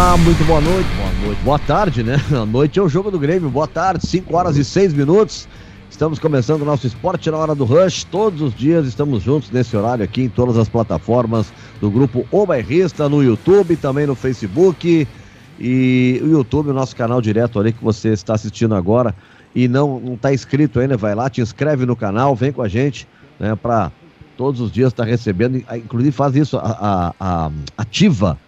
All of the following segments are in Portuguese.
Olá, muito boa noite. Boa noite. Boa tarde, né? A noite é o jogo do Grêmio. Boa tarde, 5 horas e 6 minutos. Estamos começando o nosso esporte na hora do Rush. Todos os dias estamos juntos nesse horário aqui em todas as plataformas do grupo O Bairrista, no YouTube, também no Facebook. E o YouTube, o nosso canal direto ali que você está assistindo agora e não está inscrito ainda, vai lá, te inscreve no canal, vem com a gente, né, para todos os dias estar tá recebendo, inclusive faz isso, a, a, a ativa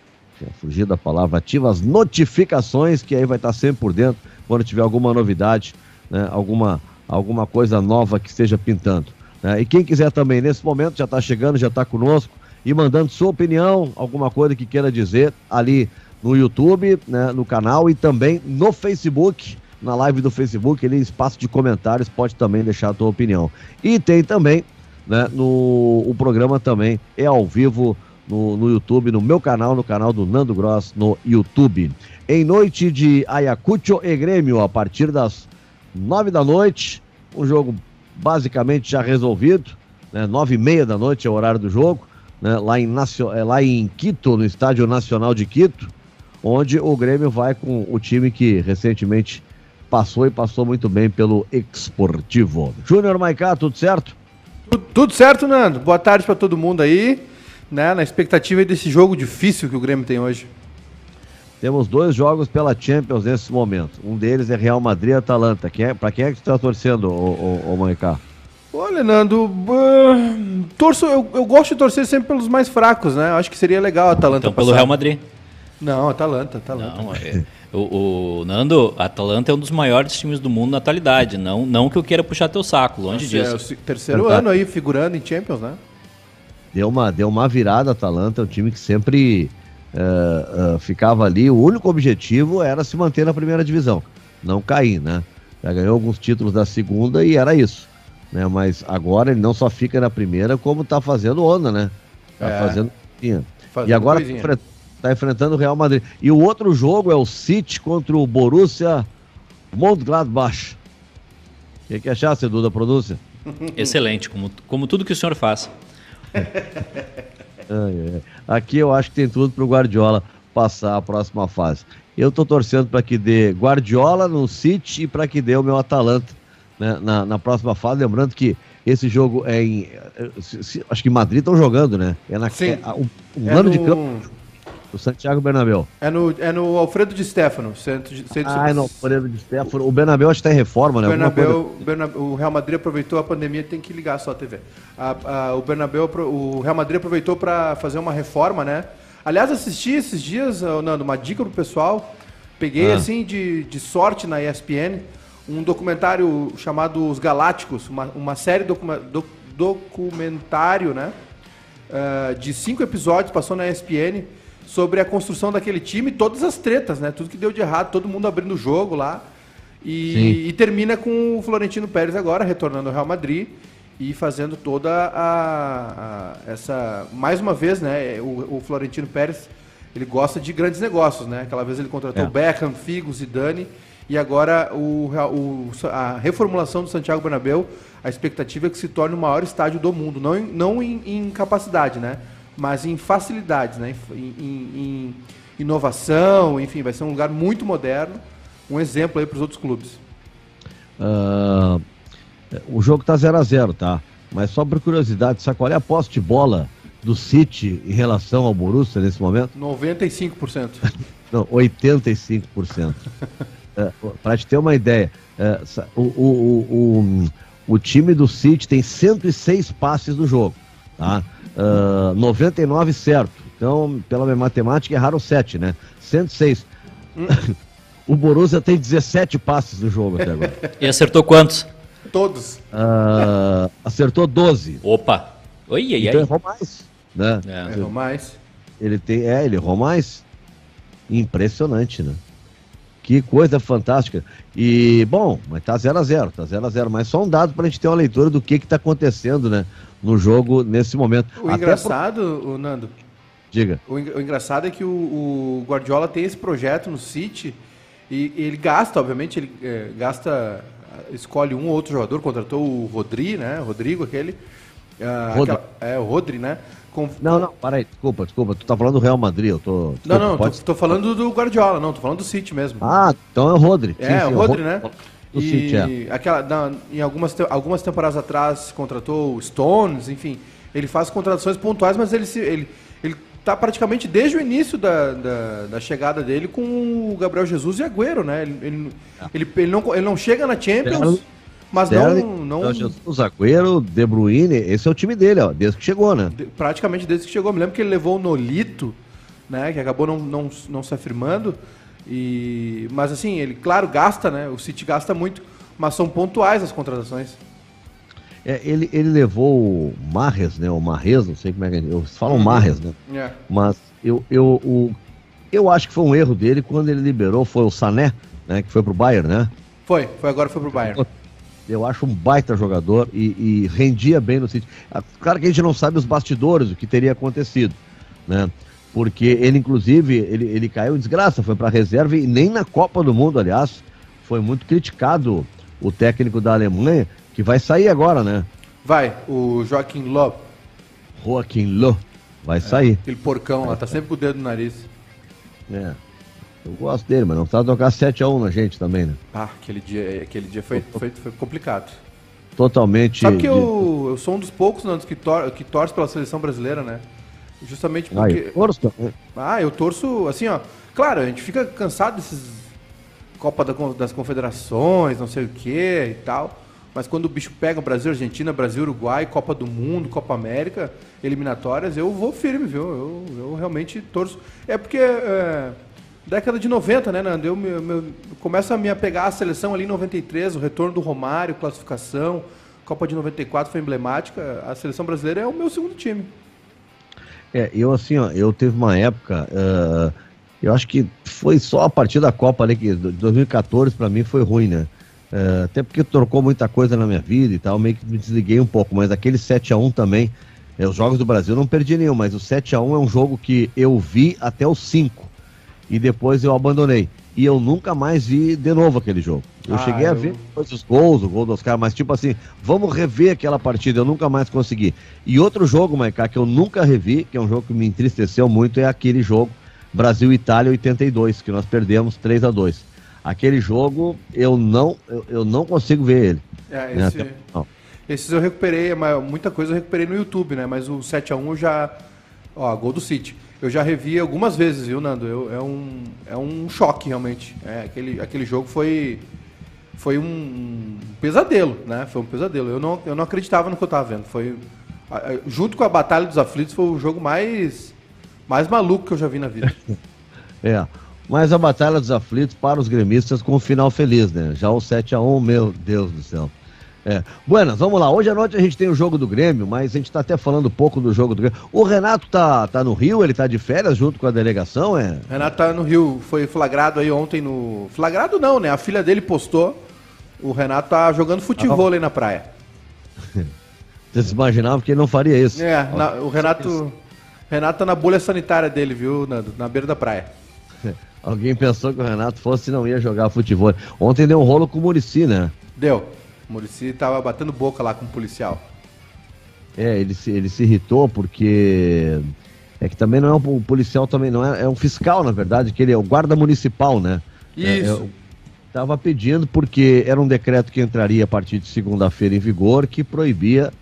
fugir da palavra, ativa as notificações, que aí vai estar sempre por dentro quando tiver alguma novidade, né, alguma, alguma coisa nova que esteja pintando. Né? E quem quiser também, nesse momento, já está chegando, já está conosco e mandando sua opinião, alguma coisa que queira dizer ali no YouTube, né, no canal e também no Facebook, na live do Facebook, ali espaço de comentários, pode também deixar a tua opinião. E tem também, né, no o programa também é ao vivo no, no YouTube, no meu canal, no canal do Nando Gross no YouTube. Em noite de Ayacucho e Grêmio, a partir das nove da noite, um jogo basicamente já resolvido, né? Nove e meia da noite é o horário do jogo, né? lá, em, é, lá em Quito, no Estádio Nacional de Quito, onde o Grêmio vai com o time que recentemente passou e passou muito bem pelo Esportivo. Júnior Maicá, tudo certo? Tudo, tudo certo, Nando. Boa tarde para todo mundo aí né, na expectativa desse jogo difícil que o Grêmio tem hoje. Temos dois jogos pela Champions nesse momento. Um deles é Real Madrid e Atalanta. Quem é, para quem é que você está torcendo, ô, ô, ô Olha, Nando, uh, torço, eu, eu, gosto de torcer sempre pelos mais fracos, né? Acho que seria legal a Atalanta Então, pelo Real Madrid. Não, Atalanta, Atalanta. Não, é, o, o, Nando, Atalanta é um dos maiores times do mundo na atualidade. Não, não que eu queira puxar teu saco, longe Nossa, disso. É o terceiro ano aí figurando em Champions, né? Deu uma, deu uma virada a Atalanta, um time que sempre uh, uh, ficava ali. O único objetivo era se manter na primeira divisão, não cair, né? Já ganhou alguns títulos da segunda e era isso. Né? Mas agora ele não só fica na primeira, como tá fazendo onda, né? Tá é. fazendo. fazendo. E agora tá, tá enfrentando o Real Madrid. E o outro jogo é o City contra o Borussia Mönchengladbach. O que, que achaste, Duda Produção? Excelente, como, como tudo que o senhor faz. Aqui eu acho que tem tudo para o Guardiola passar a próxima fase. Eu estou torcendo para que dê Guardiola no City e para que dê o meu Atalanta né, na, na, próxima fase. Lembrando que esse jogo é em. Se, se, acho que em Madrid estão jogando, né? É na Sim. É, um, um é ano no... de campo o Santiago Bernabéu. É no, é no Alfredo de Stefano. Centro de, centro ah, é no Alfredo de Stefano. O Bernabéu acho que está em reforma, né? O Bernabéu, Bernabéu, o Real Madrid aproveitou a pandemia, tem que ligar só a TV. A, a, o Bernabéu, o Real Madrid aproveitou para fazer uma reforma, né? Aliás, assisti esses dias, Nando, uma dica pro pessoal. Peguei, ah. assim, de, de sorte na ESPN, um documentário chamado Os Galácticos, uma, uma série documa, do, documentário, né? Uh, de cinco episódios, passou na ESPN sobre a construção daquele time, todas as tretas, né? Tudo que deu de errado, todo mundo abrindo o jogo lá. E, e, termina com o Florentino Pérez agora retornando ao Real Madrid e fazendo toda a, a essa mais uma vez, né? O, o, Florentino Pérez ele gosta de grandes negócios, né? Aquela vez ele contratou é. Beckham, Figo, Zidane e agora o, o, a reformulação do Santiago Bernabéu, a expectativa é que se torne o maior estádio do mundo, não em, não em, em capacidade, né? Mas em facilidades, né? em, em, em inovação, enfim, vai ser um lugar muito moderno, um exemplo aí para os outros clubes. Uh, o jogo está 0 a 0 tá? Mas só por curiosidade, sabe qual é a posse de bola do City em relação ao Borussia nesse momento? 95%. Não, 85%. é, para te ter uma ideia, é, o, o, o, o, time do City tem 106 passes no jogo, tá? Uh, ah, 99 certo. Então, pela minha matemática, erraram 7, né? 106. Hum. o Borussia tem 17 passes no jogo até agora. E acertou quantos? Todos. Uh, acertou 12. Opa! Oi, então errou mais. Né? É. Errou mais. Ele tem, é, ele errou mais. Impressionante, né? Que coisa fantástica. E, bom, mas tá 0 a 0 tá 0 a 0 Mas só um dado para a gente ter uma leitura do que que tá acontecendo, né? No jogo nesse momento. O Até engraçado, pro... o Nando. Diga. O, o engraçado é que o, o, Guardiola tem esse projeto no City e, e ele gasta, obviamente, ele é, gasta, escolhe um ou outro jogador, contratou o Rodri, né? Rodrigo, aquele. Uh, aquela, é, o Rodri, né? Não, não, para aí, desculpa, desculpa. Tu tá falando do Real Madrid, eu tô. Desculpa, não, não, pode... tô, tô, falando do Guardiola, não, tô falando do City mesmo. Ah, então é o Rodri. É, sim, sim, o Rodri, né? Do e City, é. aquela, na, em algumas, algumas temporadas atrás contratou Stones, enfim. Ele faz contratações pontuais, mas ele, ele, ele tá praticamente desde o início da, da, da, chegada dele com o Gabriel Jesus e Agüero, né? Ele, ele, ah. ele, ele, não, ele não chega na Champions, mas não, não... Jesus, Agüero, De Bruyne, esse é o time dele, ó, desde que chegou, né? De, praticamente desde que chegou. Me lembro que ele levou o Nolito, né? Que acabou não, não, não se afirmando. E, mas assim, ele, claro, gasta, né? O City gasta muito, mas são pontuais as contratações. É, ele, ele levou o Marres, né? O Marres, não sei como é que eles falam uhum. Marres, né? É. Mas eu, eu, o, eu acho que foi um erro dele quando ele liberou, foi o Sané, né? Que foi pro Bayern, né? Foi, foi agora foi pro Bayern. Eu acho um baita jogador e, e rendia bem no City. Ah, claro que a gente não sabe os bastidores, o que teria acontecido, né? Porque ele, inclusive, ele, ele caiu em desgraça, foi para reserva e nem na Copa do Mundo, aliás, foi muito criticado o técnico da Alemanha, que vai sair agora, né? Vai, o Joaquim Lô. Joaquim Lô, vai é, sair. Aquele porcão lá, tá sempre com o dedo no nariz. É. Eu gosto dele, mas não tá tocar 7x1 na gente também, né? Ah, aquele dia, aquele dia foi, foi, foi complicado. Totalmente. Sabe que eu, eu sou um dos poucos Nandos, que, tor que torce pela seleção brasileira, né? Justamente porque. Ah, eu torço também. Ah, eu torço, assim, ó. Claro, a gente fica cansado desses Copa das Confederações, não sei o que e tal. Mas quando o bicho pega Brasil, Argentina, Brasil, Uruguai, Copa do Mundo, Copa América, eliminatórias, eu vou firme, viu? Eu, eu realmente torço. É porque. É, década de 90, né, Nando? Eu, eu, eu começo a me apegar à seleção ali em 93, o retorno do Romário, classificação. Copa de 94 foi emblemática. A seleção brasileira é o meu segundo time. É, eu assim, ó, eu teve uma época, uh, eu acho que foi só a partir da Copa ali, que 2014 para mim foi ruim, né? Uh, até porque trocou muita coisa na minha vida e tal, meio que me desliguei um pouco, mas aquele 7 a 1 também, é, os jogos do Brasil não perdi nenhum, mas o 7 a 1 é um jogo que eu vi até os 5 e depois eu abandonei. E eu nunca mais vi de novo aquele jogo. Eu ah, cheguei eu... a ver os gols, o gol dos caras, mas tipo assim, vamos rever aquela partida, eu nunca mais consegui. E outro jogo, Maiká, que eu nunca revi, que é um jogo que me entristeceu muito, é aquele jogo Brasil-Itália 82, que nós perdemos 3 a 2 Aquele jogo eu não, eu, eu não consigo ver ele. É, né? esse, Até, esses eu recuperei, muita coisa eu recuperei no YouTube, né? Mas o 7x1 eu já. Ó, gol do City. Eu já revi algumas vezes, viu, Nando? Eu, é, um, é um choque, realmente. É, aquele, aquele jogo foi, foi um pesadelo, né? Foi um pesadelo. Eu não, eu não acreditava no que eu estava vendo. Foi, junto com a Batalha dos Aflitos, foi o jogo mais, mais maluco que eu já vi na vida. é. Mas a Batalha dos Aflitos para os gremistas com um final feliz, né? Já o 7 a 1 meu Deus do céu. É. Buenas, vamos lá. Hoje à noite a gente tem o jogo do Grêmio, mas a gente está até falando pouco do jogo do Grêmio. O Renato tá, tá no Rio, ele tá de férias junto com a delegação, é? Renato tá no Rio, foi flagrado aí ontem no. Flagrado não, né? A filha dele postou. O Renato tá jogando futebol ah, aí na praia. Vocês imaginavam que ele não faria isso? É, na, o Renato. Renato tá na bolha sanitária dele, viu, Nando? Na beira da praia. Alguém pensou que o Renato fosse e não ia jogar futebol. Ontem deu um rolo com o Murici, né? Deu. O Murici tava batendo boca lá com o policial. É, ele se, ele se irritou porque. É que também não é um policial, também não é, é um fiscal, na verdade, que ele é o guarda municipal, né? É, Isso. É, Estava pedindo porque era um decreto que entraria a partir de segunda-feira em vigor que proibia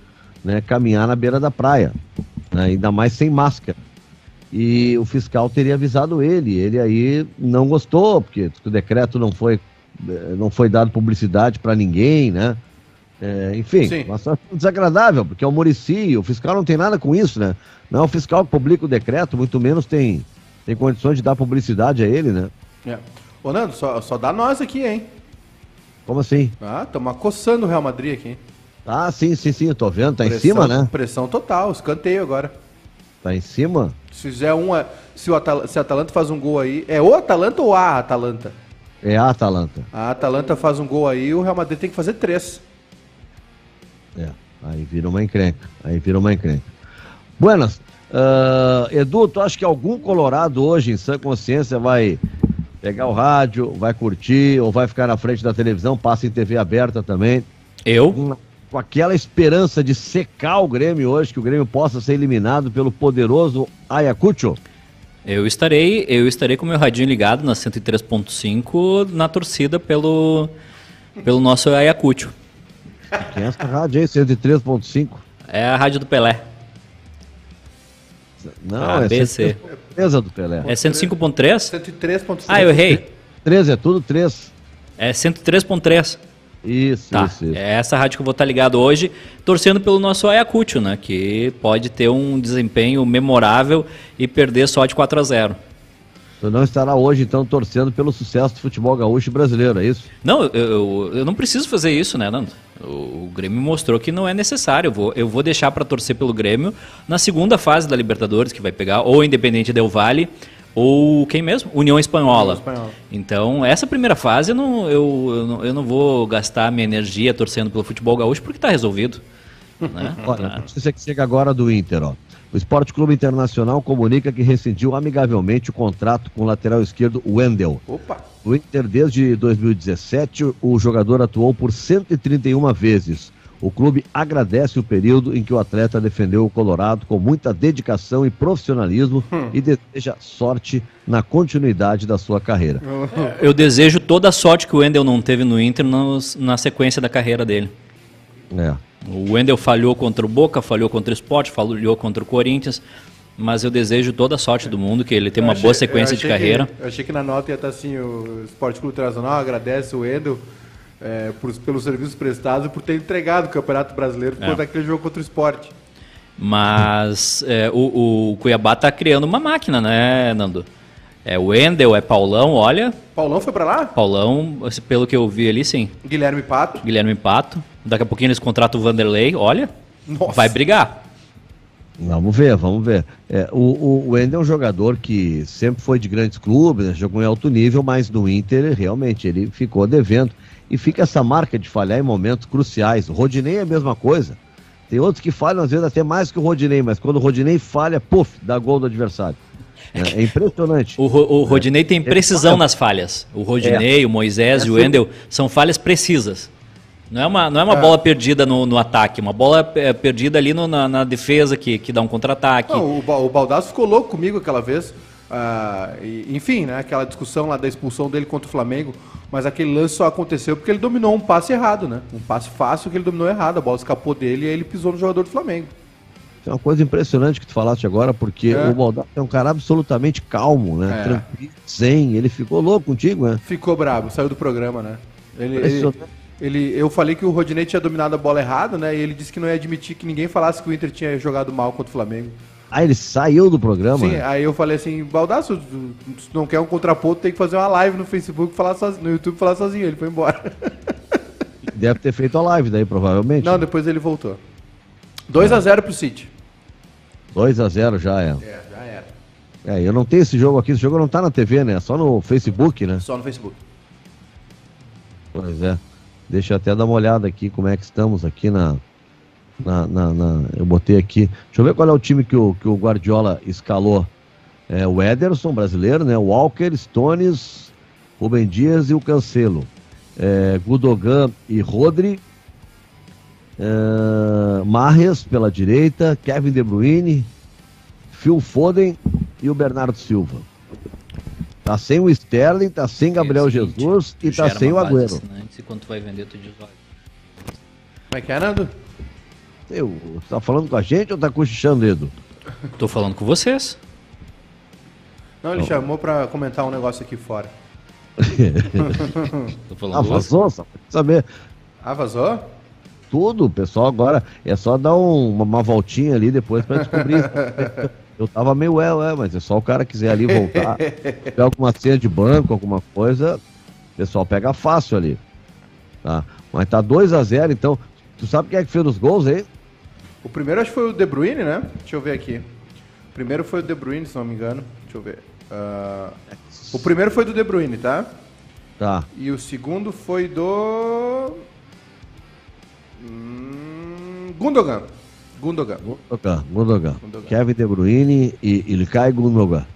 né, caminhar na beira da praia, né, ainda mais sem máscara. E o fiscal teria avisado ele, ele aí não gostou, porque o decreto não foi não foi dado publicidade para ninguém, né? É, enfim, Sim. uma situação desagradável, porque é o Murici, o fiscal não tem nada com isso, né? Não é o fiscal que publica o decreto, muito menos tem, tem condições de dar publicidade a ele, né? É. Ô, Nando, só, só dá nós aqui, hein? Como assim? Ah, estamos acossando o Real Madrid aqui. Ah, sim, sim, sim, eu tô vendo, tá pressão, em cima, né? Pressão total, escanteio agora. Tá em cima? Se fizer uma. Se o Atal se Atalanta faz um gol aí. É o Atalanta ou a Atalanta? É a Atalanta. A Atalanta faz um gol aí, o Real Madrid tem que fazer três. É, aí vira uma encrenca. Aí vira uma encrenca. Buenas. Uh, Edu, tu acha que algum colorado hoje, em sã consciência, vai pegar o rádio, vai curtir ou vai ficar na frente da televisão, passa em TV aberta também? Eu? com aquela esperança de secar o Grêmio hoje, que o Grêmio possa ser eliminado pelo poderoso Ayacucho? Eu estarei, eu estarei com meu radinho ligado na 103.5 na torcida pelo, pelo nosso Ayacucho. Quem é essa rádio aí, 103.5? É a rádio do Pelé. Não, A, é B, C. certeza do Pelé. É 105.3? 103.5. Ah, eu errei. 13 é tudo 3. É 103.3. Isso, Tá, isso, isso. é essa rádio que eu vou estar ligado hoje, torcendo pelo nosso Ayacucho, né? Que pode ter um desempenho memorável e perder só de 4 a 0 Tu não estará hoje, então, torcendo pelo sucesso do futebol gaúcho brasileiro, é isso? Não, eu, eu, eu não preciso fazer isso, né, Nando? O, o Grêmio mostrou que não é necessário. Eu vou, eu vou deixar para torcer pelo Grêmio na segunda fase da Libertadores, que vai pegar ou Independente Del Vale ou quem mesmo? União Espanhola. União Espanhola. Então, essa primeira fase eu não, eu, eu, não, eu não vou gastar minha energia torcendo pelo futebol gaúcho porque está resolvido. Né? Olha, a Tá. notícia que chega agora do Inter, ó. O Esporte Clube Internacional comunica que rescindiu amigavelmente o contrato com o lateral esquerdo Wendel. Opa. No Inter, desde 2017, o jogador atuou por 131 vezes. O clube agradece o período em que o atleta defendeu o Colorado com muita dedicação e profissionalismo e deseja sorte na continuidade da sua carreira. Eu desejo toda a sorte que o Wendel não teve no Inter nos- na sequência da carreira dele. É. O Wendel falhou contra o Boca, falhou contra o Sport, falhou contra o Corinthians, mas eu desejo toda a sorte do mundo, que ele tenha uma Eu boa achei- sequência de achei carreira. que- eu achei que na nota ia estar assim, o Esporte Clube Internacional agradece o Endel é, por- pelos serviços prestados e por ter entregado o Campeonato Brasileiro por É. daquele jogo contra o Sport. Mas é, o, o Cuiabá tá criando uma máquina, né, Nando? É o Wendel, é Paulão, olha. Paulão foi pra lá? Paulão, pelo que eu vi ali, sim. Guilherme Pato. Guilherme Pato. Daqui a pouquinho eles contratam o Vanderlei, olha. Nossa. Vai brigar. Vamos ver, vamos ver. É, o, o, o Wendel é um jogador que sempre foi de grandes clubes, né, jogou em alto nível, mas no Inter, realmente, ele ficou devendo. E fica essa marca de falhar em momentos cruciais. O Rodinei é a mesma coisa. Tem outros que falham, às vezes, até mais que o Rodinei, mas quando o Rodinei falha, puf, dá gol do adversário. É, é impressionante. O, o Rodinei tem precisão nas falhas. O Rodinei, o Moisés e o Wendel são falhas precisas. Não é uma, não é uma bola perdida no, no ataque, uma bola é, perdida ali no- na, na defesa que, que dá um contra-ataque. O, o Baldasso ficou louco comigo aquela vez. Ah, e- enfim, né, aquela discussão lá da expulsão dele contra o Flamengo. Mas aquele lance só aconteceu porque ele dominou um passe errado, né? Um passe fácil que ele dominou errado. A bola escapou dele e aí ele pisou no jogador do Flamengo. É uma coisa impressionante que tu falaste agora, porque É. o Baldassi é um cara absolutamente calmo, né? É. Tranquilo, zen. Ele ficou louco contigo, né? Ficou bravo, saiu do programa, né? Ele, ele, ele- eu falei que o Rodinei tinha dominado a bola errado, né? E ele disse que não ia admitir que ninguém falasse que o Inter tinha jogado mal contra o Flamengo. Ah, ele saiu do programa? Sim, né? aí eu falei assim, Baldasso, tu- se não quer um contraponto, tem que fazer uma live no Facebook, falar sozinho, no YouTube falar sozinho. Ele foi embora. Deve ter feito a live daí, provavelmente. Não, depois ele voltou. 2 a 0 pro City. 2 a 0 já é. É, já era. É, eu não tenho esse jogo aqui, esse jogo não tá na TV, né? Só no Facebook, né? Só no Facebook. Pois é. Deixa eu até dar uma olhada aqui como é que estamos aqui na. Na, na- na- eu botei aqui. Deixa eu ver qual é o time que o, que o Guardiola escalou. É o Ederson, brasileiro, né? O Walker, Stones, Rubem Dias e o Cancelo. É, Gudogan e Rodri. É, Marres pela direita, Kevin De Bruyne, Phil Foden e o Bernardo Silva. Tá sem o Sterling, tá sem Gabriel É o seguinte, Jesus e tá sem o Agüero. assinantes quando tu vai vender, tu diz, olha, Como é que é, Nando? Eu, tá falando com a gente ou tá cochichando, Edu? Tô falando com vocês. Não, ele chamou pra comentar um negócio aqui fora. Tô falando Ah, vazou, só pra saber. Ah, vazou? Tudo, o pessoal agora é só dar um- uma, uma voltinha ali depois pra descobrir. Eu tava meio ué, ué, mas é só o cara quiser ali voltar. Tiver alguma senha de banco, alguma coisa, o pessoal pega fácil ali. Tá? Mas tá 2 a 0 então. Tu sabe quem é que fez os gols aí? O primeiro acho que foi o De Bruyne, né? Deixa eu ver aqui. O primeiro foi o De Bruyne, se não me engano. Deixa eu ver. Ah, o primeiro foi do De Bruyne, tá? Tá. E o segundo foi do. Hum, Gundogan. Gundogan. Gundogan, Gundogan. Gundogan. Kevin De Bruyne e Ilkay Gundogan.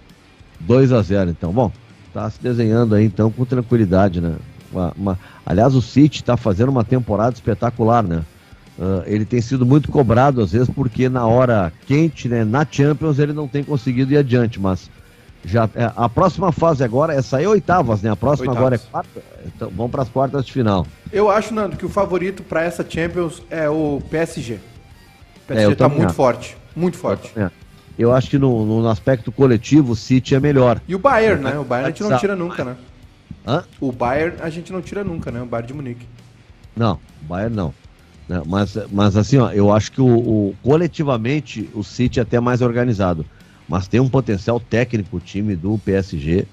2 a 0 então. Bom, tá se desenhando aí então com tranquilidade, né? Uma- uma- Aliás, o City tá fazendo uma temporada espetacular, né? Uh, ele tem sido muito cobrado às vezes porque na hora quente, né, na Champions ele não tem conseguido ir adiante, mas já é, a próxima fase agora é sair oitavas, né? A próxima oitavas. agora é quarta, então vamos para as quartas de final. Eu acho, Nando, que o favorito para essa Champions é o PSG. O PSG está é, muito acho. forte, muito forte. Eu, eu acho que no, no, aspecto coletivo o City é melhor. E o Bayern, né? O Bayern a gente não tira nunca, né? Hã? O Bayern a gente não tira nunca, né? O Bayern de Munique. Não, o Bayern não. Né? Mas, mas assim, ó, eu acho que o, o, coletivamente o City é até mais organizado. Mas tem um potencial técnico o time do PSG.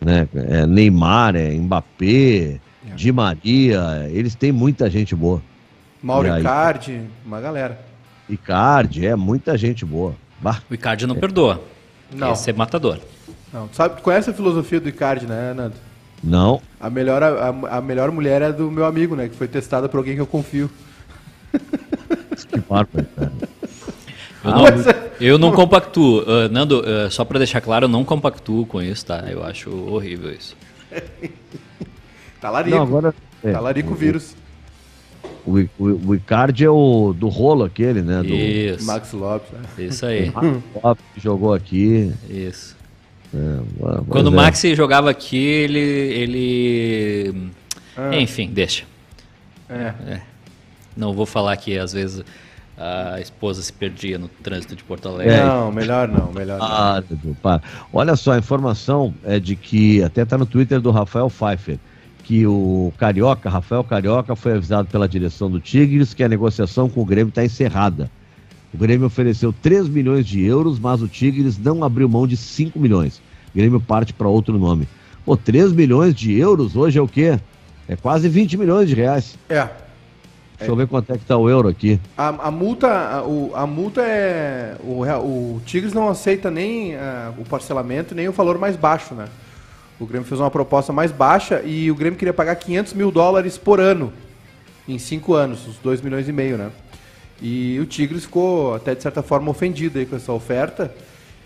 Né? É Neymar, é Mbappé, é. Di Maria, eles têm muita gente boa. Mauro aí, Icardi, uma galera. Icardi, é muita gente boa. Bah. O Icardi não é. perdoa. Não. Esse é matador. Não. Sabe, conhece a filosofia do Icardi, né, Nando? Não. A melhor, a, a melhor mulher é do meu amigo, né? Que foi testada por alguém que eu confio. Que bárbaro, cara. Eu não, eu não compactuo. Uh, Nando, uh, só para deixar claro, eu não compactuo com isso, tá? Eu acho horrível isso. Talarico. Não, agora, é, Talarico o, vírus. O, o, o Icardi é o do rolo aquele, né? Do isso. Max Lopes. Né? Isso aí. Max Lopes jogou aqui. Isso. É, Quando o é. Max jogava aqui, ele... ele... Ah. Enfim, deixa. É. é. Não vou falar que às vezes a esposa se perdia no trânsito de Porto Alegre. É. Não, melhor não, melhor não. Ah, para. Olha só, a informação é de que, até está no Twitter do Rafael Pfeiffer, que o Carioca, Rafael Carioca, foi avisado pela direção do Tigres que a negociação com o Grêmio está encerrada. O Grêmio ofereceu 3 milhões de euros, mas o Tigres não abriu mão de 5 milhões. O Grêmio parte para outro nome. Pô, 3 milhões de euros hoje é o quê? É quase 20 milhões de reais. É. Deixa eu ver quanto é que tá o euro aqui. A, a multa, a, o, a multa é. O, o Tigres não aceita nem uh, o parcelamento, nem o valor mais baixo, né? O Grêmio fez uma proposta mais baixa e o Grêmio queria pagar 500 mil dólares por ano, em cinco anos, os 2 milhões e meio, né? E o Tigres ficou até de certa forma ofendido aí com essa oferta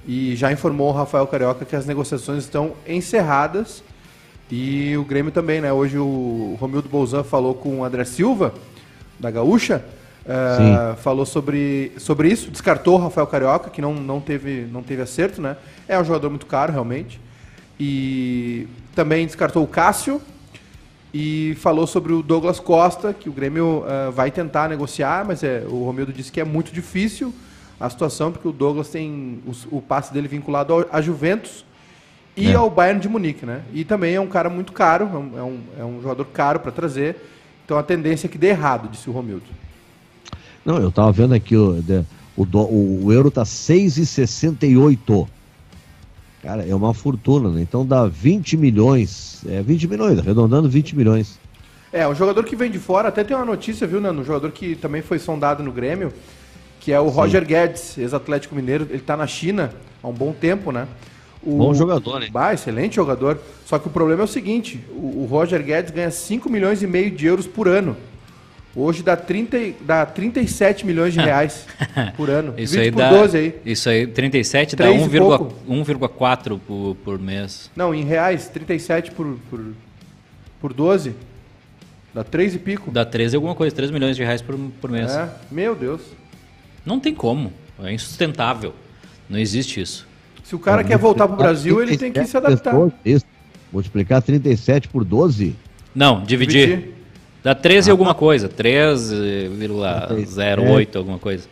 e já informou o Rafael Carioca que as negociações estão encerradas e o Grêmio também, né? Hoje o Romildo Bolzan falou com o André Silva da Gaúcha, uh, falou sobre, sobre isso, descartou o Rafael Carioca, que não, não, teve, não teve acerto, né? É um jogador muito caro, realmente. E também descartou o Cássio e falou sobre o Douglas Costa, que o Grêmio uh, vai tentar negociar, mas é, o Romildo disse que é muito difícil a situação, porque o Douglas tem o, o passe dele vinculado ao, a Juventus e é. ao Bayern de Munique, né? E também é um cara muito caro, é um, é um, é um jogador caro para trazer. Então a tendência é que dê errado, disse o Romildo. Não, eu estava vendo aqui, o, o, o euro tá 6,68. Cara, é uma fortuna, né? Então dá 20 milhões. É 20 milhões, arredondando 20 milhões. É, um jogador que vem de fora, até tem uma notícia, viu, Nando? Um jogador que também foi sondado no Grêmio, que é o Sim. Roger Guedes, ex-Atlético Mineiro. Ele está na China há um bom tempo, né? O... Bom jogador, hein? Bah, excelente jogador. Só que o problema é o seguinte: o, o, Roger Guedes ganha 5 milhões e meio de euros por ano. Hoje dá, 30, dá 37 milhões de reais por ano. Isso aí dá, 12 aí. Isso aí, 37 dá 1,4 por, por mês. Não, em reais, 37 por, por, por 12. Dá 3 e pico. Dá 13 alguma coisa, 3 milhões de reais por, por mês. É, meu Deus. Não tem como. É insustentável. Não existe isso. Se o cara quer voltar para o Brasil, ele tem que se adaptar. Isso. Multiplicar 37 por 12? Não, dividir. dividir. Dá 13 ah, alguma coisa. 3,08 alguma coisa.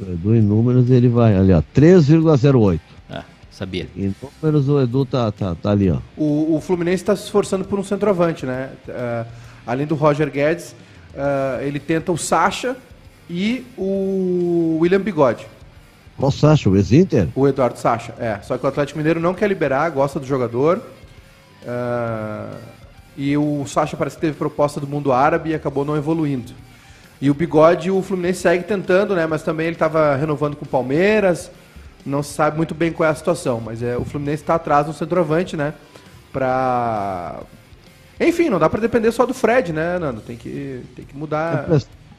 Edu em números ele vai ali, ó. 3,08. Ah, sabia. Em números o Edu tá, tá, tá ali, ó. O, o Fluminense está se esforçando por um centroavante, né? Uh, além do Roger Guedes, uh, ele tenta o Sacha e o William Bigode. Qual Sacha? O ex-Inter? O Eduardo Sacha, é. Só que o Atlético Mineiro não quer liberar, gosta do jogador. Uh, e o Sacha parece que teve proposta do mundo árabe e acabou não evoluindo. E o Bigode, o Fluminense segue tentando, né? Mas também ele estava renovando com o Palmeiras. Não se sabe muito bem qual é a situação. Mas é, o Fluminense está atrás no centroavante, né? Pra... Enfim, não dá para depender só do Fred, né, Nando? Tem que, tem que mudar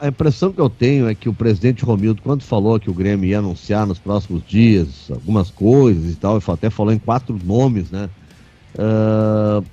a impressão que eu tenho é que o presidente Romildo, quando falou que o Grêmio ia anunciar nos próximos dias algumas coisas e tal, até falou em quatro nomes, né? Uh,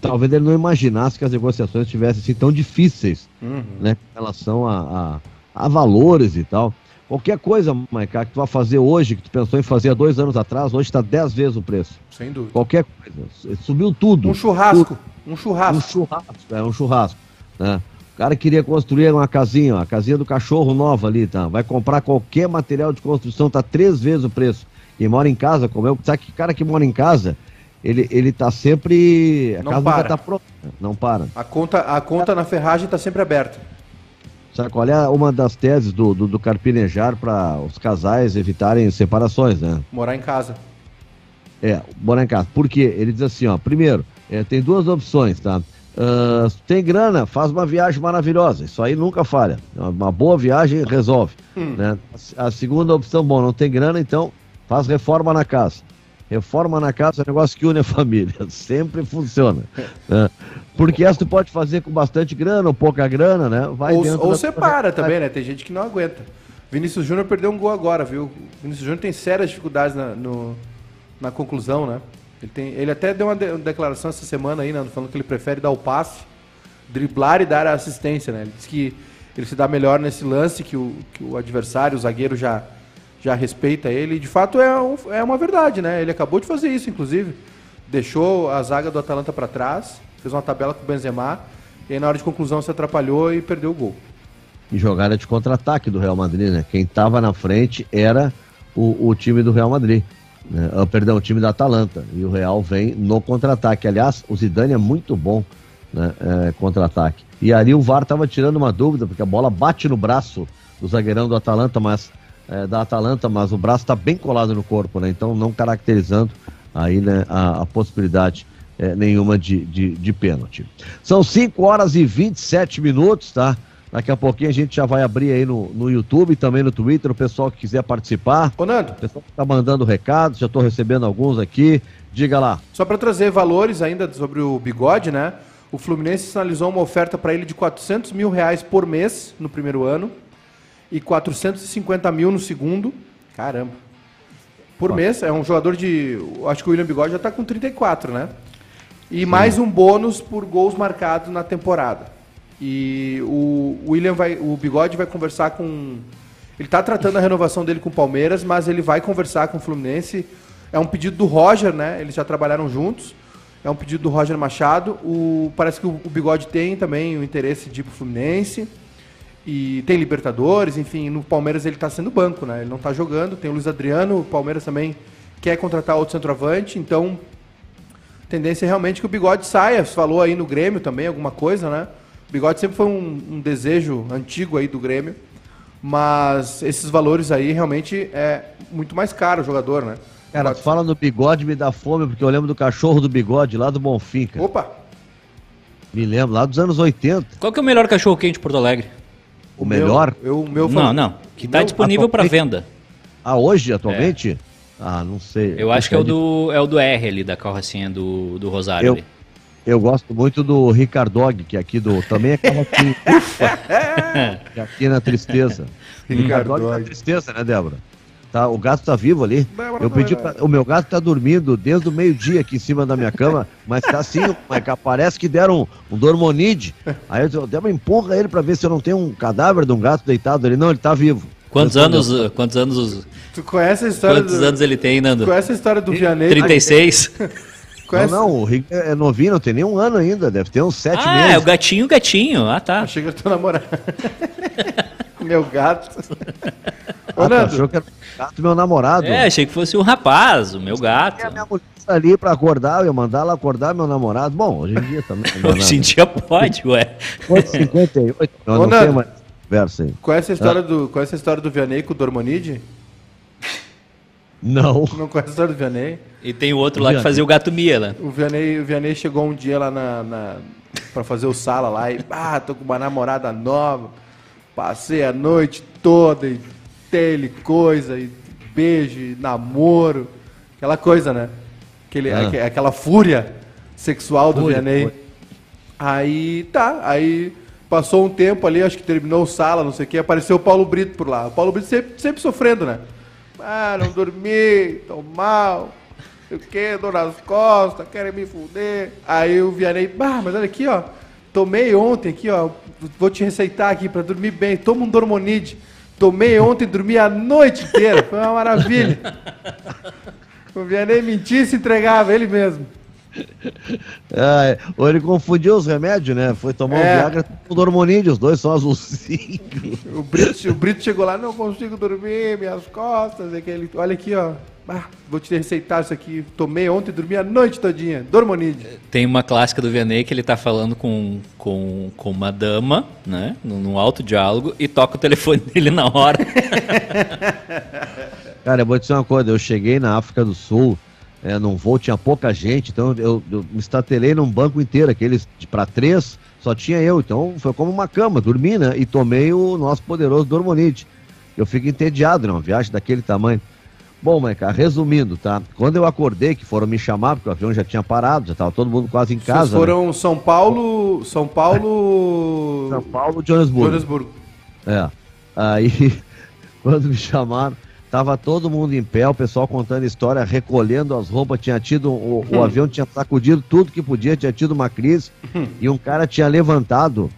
talvez ele não imaginasse que as negociações estivessem assim tão difíceis, Uhum. né? Com relação a, a, a valores e tal. Qualquer coisa, Maiká, que tu vai fazer hoje, que tu pensou em fazer há dois anos atrás, hoje está dez vezes o preço. Sem dúvida. Qualquer coisa. Subiu tudo. Um churrasco. Um Um churrasco. churrasco, é um churrasco. Né? O cara queria construir uma casinha, ó, a casinha do cachorro nova ali, tá? Vai comprar qualquer material de construção, tá três vezes o preço. Quem mora em casa, como eu, sabe que cara que mora em casa, ele, ele tá sempre. A Não casa para. nunca tá pronta. Não para. A conta, a conta na ferragem está sempre aberta. Sabe qual é uma das teses do, do, do Carpinejar para os casais evitarem separações, né? Morar em casa. É, morar em casa. Por quê? Ele diz assim, ó, primeiro, é, tem duas opções, tá? Se tem grana, faz uma viagem maravilhosa. Isso aí nunca falha. Uma boa viagem resolve. Hum. Né? A, segunda opção, bom, não tem grana, então faz reforma na casa. Reforma na casa é um negócio que une a família. Sempre funciona. né? Porque essa tu pode fazer com bastante grana ou pouca grana, né? Vai ou ou da- separa também, né? Tem gente que não aguenta. Vinícius Júnior perdeu um gol agora, viu? Vinícius Júnior tem sérias dificuldades na, no- na conclusão, né? Ele, tem, ele até deu uma, de- uma declaração essa semana aí, né? Falando que ele prefere dar o passe, driblar e dar a assistência, né? Ele disse que ele se dá melhor nesse lance, que o, que o adversário, o zagueiro, já, já respeita ele. E de fato é, um- é uma verdade, né? Ele acabou de fazer isso, inclusive. Deixou a zaga do Atalanta para trás, fez uma tabela com o Benzema, e aí na hora de conclusão se atrapalhou e perdeu o gol. E jogada de contra-ataque do Real Madrid, né? Quem estava na frente era o, o time do Real Madrid. Né? Perdão, o time da Atalanta. E o Real vem no contra-ataque. Aliás, o Zidane é muito bom né? é, contra-ataque. E ali o VAR estava tirando uma dúvida, porque a bola bate no braço do zagueirão do Atalanta, mas é, da Atalanta, mas o braço está bem colado no corpo, né? Então não caracterizando aí né, a, a possibilidade é, nenhuma de, de, de pênalti. São 5 horas e 27 minutos, tá? Daqui a pouquinho a gente já vai abrir aí no, no YouTube e também no Twitter, o pessoal que quiser participar. Ô Nando, O pessoal que tá mandando recados, já estou recebendo alguns aqui. Diga lá. só para trazer valores ainda sobre o bigode, né? O Fluminense sinalizou uma oferta para ele de 400 mil reais por mês no primeiro ano e 450 mil no segundo. Caramba. Por mês, é um jogador de. Acho que o William Bigode já está com 34, né? E mais um bônus por gols marcados na temporada. E o William vai. O Bigode vai conversar com. Ele está tratando a renovação dele com o Palmeiras, mas ele vai conversar com o Fluminense. É um pedido do Roger, né? Eles já trabalharam juntos. É um pedido do Roger Machado. O, parece que o, o Bigode tem também o interesse de ir pro Fluminense. E tem Libertadores, enfim, no Palmeiras ele está sendo banco, né? Ele não está jogando. Tem o Luiz Adriano, o Palmeiras também quer contratar outro centroavante, então tendência é realmente que o Bigode saia. Falou aí no Grêmio também alguma coisa, né? O Bigode sempre foi um, um desejo antigo aí do Grêmio, mas esses valores aí realmente é muito mais caro o jogador, né? Cara, fala no bigode, me dá fome, porque eu lembro do cachorro do bigode lá do Bonfim, cara. Opa! Me lembro, lá dos anos 80. Qual que é o melhor cachorro quente de Porto Alegre? O melhor. Meu, eu, o meu Não, não. Que tá meu- disponível para venda. Ah, hoje, atualmente? Ah, não sei. Eu acho que é o de- do, é o do R ali, da carrocinha do, do Rosário Eu- ali. Eu gosto muito do Ricardog, que é aqui do. Também é carrocinha. que é aqui na tristeza. Ricardog. Na tristeza, né, Débora? Tá, o gato tá vivo ali. Eu pedi pra, O meu gato tá dormindo desde o meio-dia aqui em cima da minha cama, mas tá assim, parece que deram um, um dormonide. Aí eu disse, Débora, empurra ele pra ver se eu não tenho um cadáver de um gato deitado ali. Não, ele tá vivo. Quantos Respondeu. anos, quantos anos, Tu conhece a história quantos do, anos ele tem, Nando? Conhece a história do Vianney? 36? Conhece? Não, não, o Rick é novinho, não tem nem um ano ainda, deve ter uns sete ah, é meses. o gatinho, gatinho. Ah, tá. Achei que eu tô namorando. meu gato. Ô, Ah, tu Nando, achou que era o gato do meu namorado? É, achei que fosse um rapaz, o meu E a gato. minha mulher tá ali pra acordar, eu ia mandar ela acordar meu namorado. Bom, hoje em dia também. dá Hoje em dia pode, ué. 8h58, eu Ô, não Nando. tenho mais conversa aí. conhece a história, do, conhece a história do Vianney com o Dormonide? Não. Não conhece a história do Vianney? E tem o outro lá que fazia o gato Mia, né? O Vianney, o Vianney chegou um dia lá na, na, pra fazer o sala lá e, ah, tô com uma namorada nova, passei a noite toda e tele, coisa, e beijo, e namoro, aquela coisa, né? Aquele, Ah. aque- aquela fúria sexual do Fúria, Vianney. fúria. Aí, tá, aí passou um tempo ali, acho que terminou o sala, não sei o que, apareceu o Paulo Brito por lá. O Paulo Brito sempre, sempre sofrendo, né? Ah, não dormi, tô mal. o que, dor nas costas, querem me fuder. Aí o Vianney, bah, mas olha aqui, ó. Tomei ontem aqui, ó. Vou te receitar aqui pra dormir bem. Toma um Dormonide. Tomei ontem, dormi a noite inteira. Foi uma maravilha. O Vianney mentia e se entregava, ele mesmo. É, ou ele confundiu os remédios, né? Foi tomar É. um Viagra com dormonídeo, os dois são azulzinhos. O Brito, o Brito chegou lá, não consigo dormir, minhas costas. Aquele, olha aqui, ó. Ah, vou te receitar isso aqui. Tomei ontem, dormi a noite todinha. Dormonide. Tem uma clássica do Vianney que ele tá falando com, com, com uma dama, né? Num num alto diálogo, e toca o telefone dele na hora. Cara, eu vou te dizer uma coisa, eu cheguei na África do Sul, é, num voo tinha pouca gente, então eu, eu me estatelei num banco inteiro, aqueles pra três, só tinha eu, então foi como uma cama, dormi, né? E tomei o nosso poderoso Dormonide. Eu fico entediado, né? Uma viagem daquele tamanho. Bom, mas cara, resumindo, tá? Quando eu acordei, que foram me chamar, porque o avião já tinha parado, já tava todo mundo quase em Vocês casa. né? foram São Paulo. São Paulo. São Paulo, Johannesburgo. Joanesburgo. É. Aí, quando me chamaram, tava todo mundo em pé, o pessoal contando história, recolhendo as roupas, tinha tido, o, o avião tinha sacudido tudo que podia, tinha tido uma crise, e um cara tinha levantado,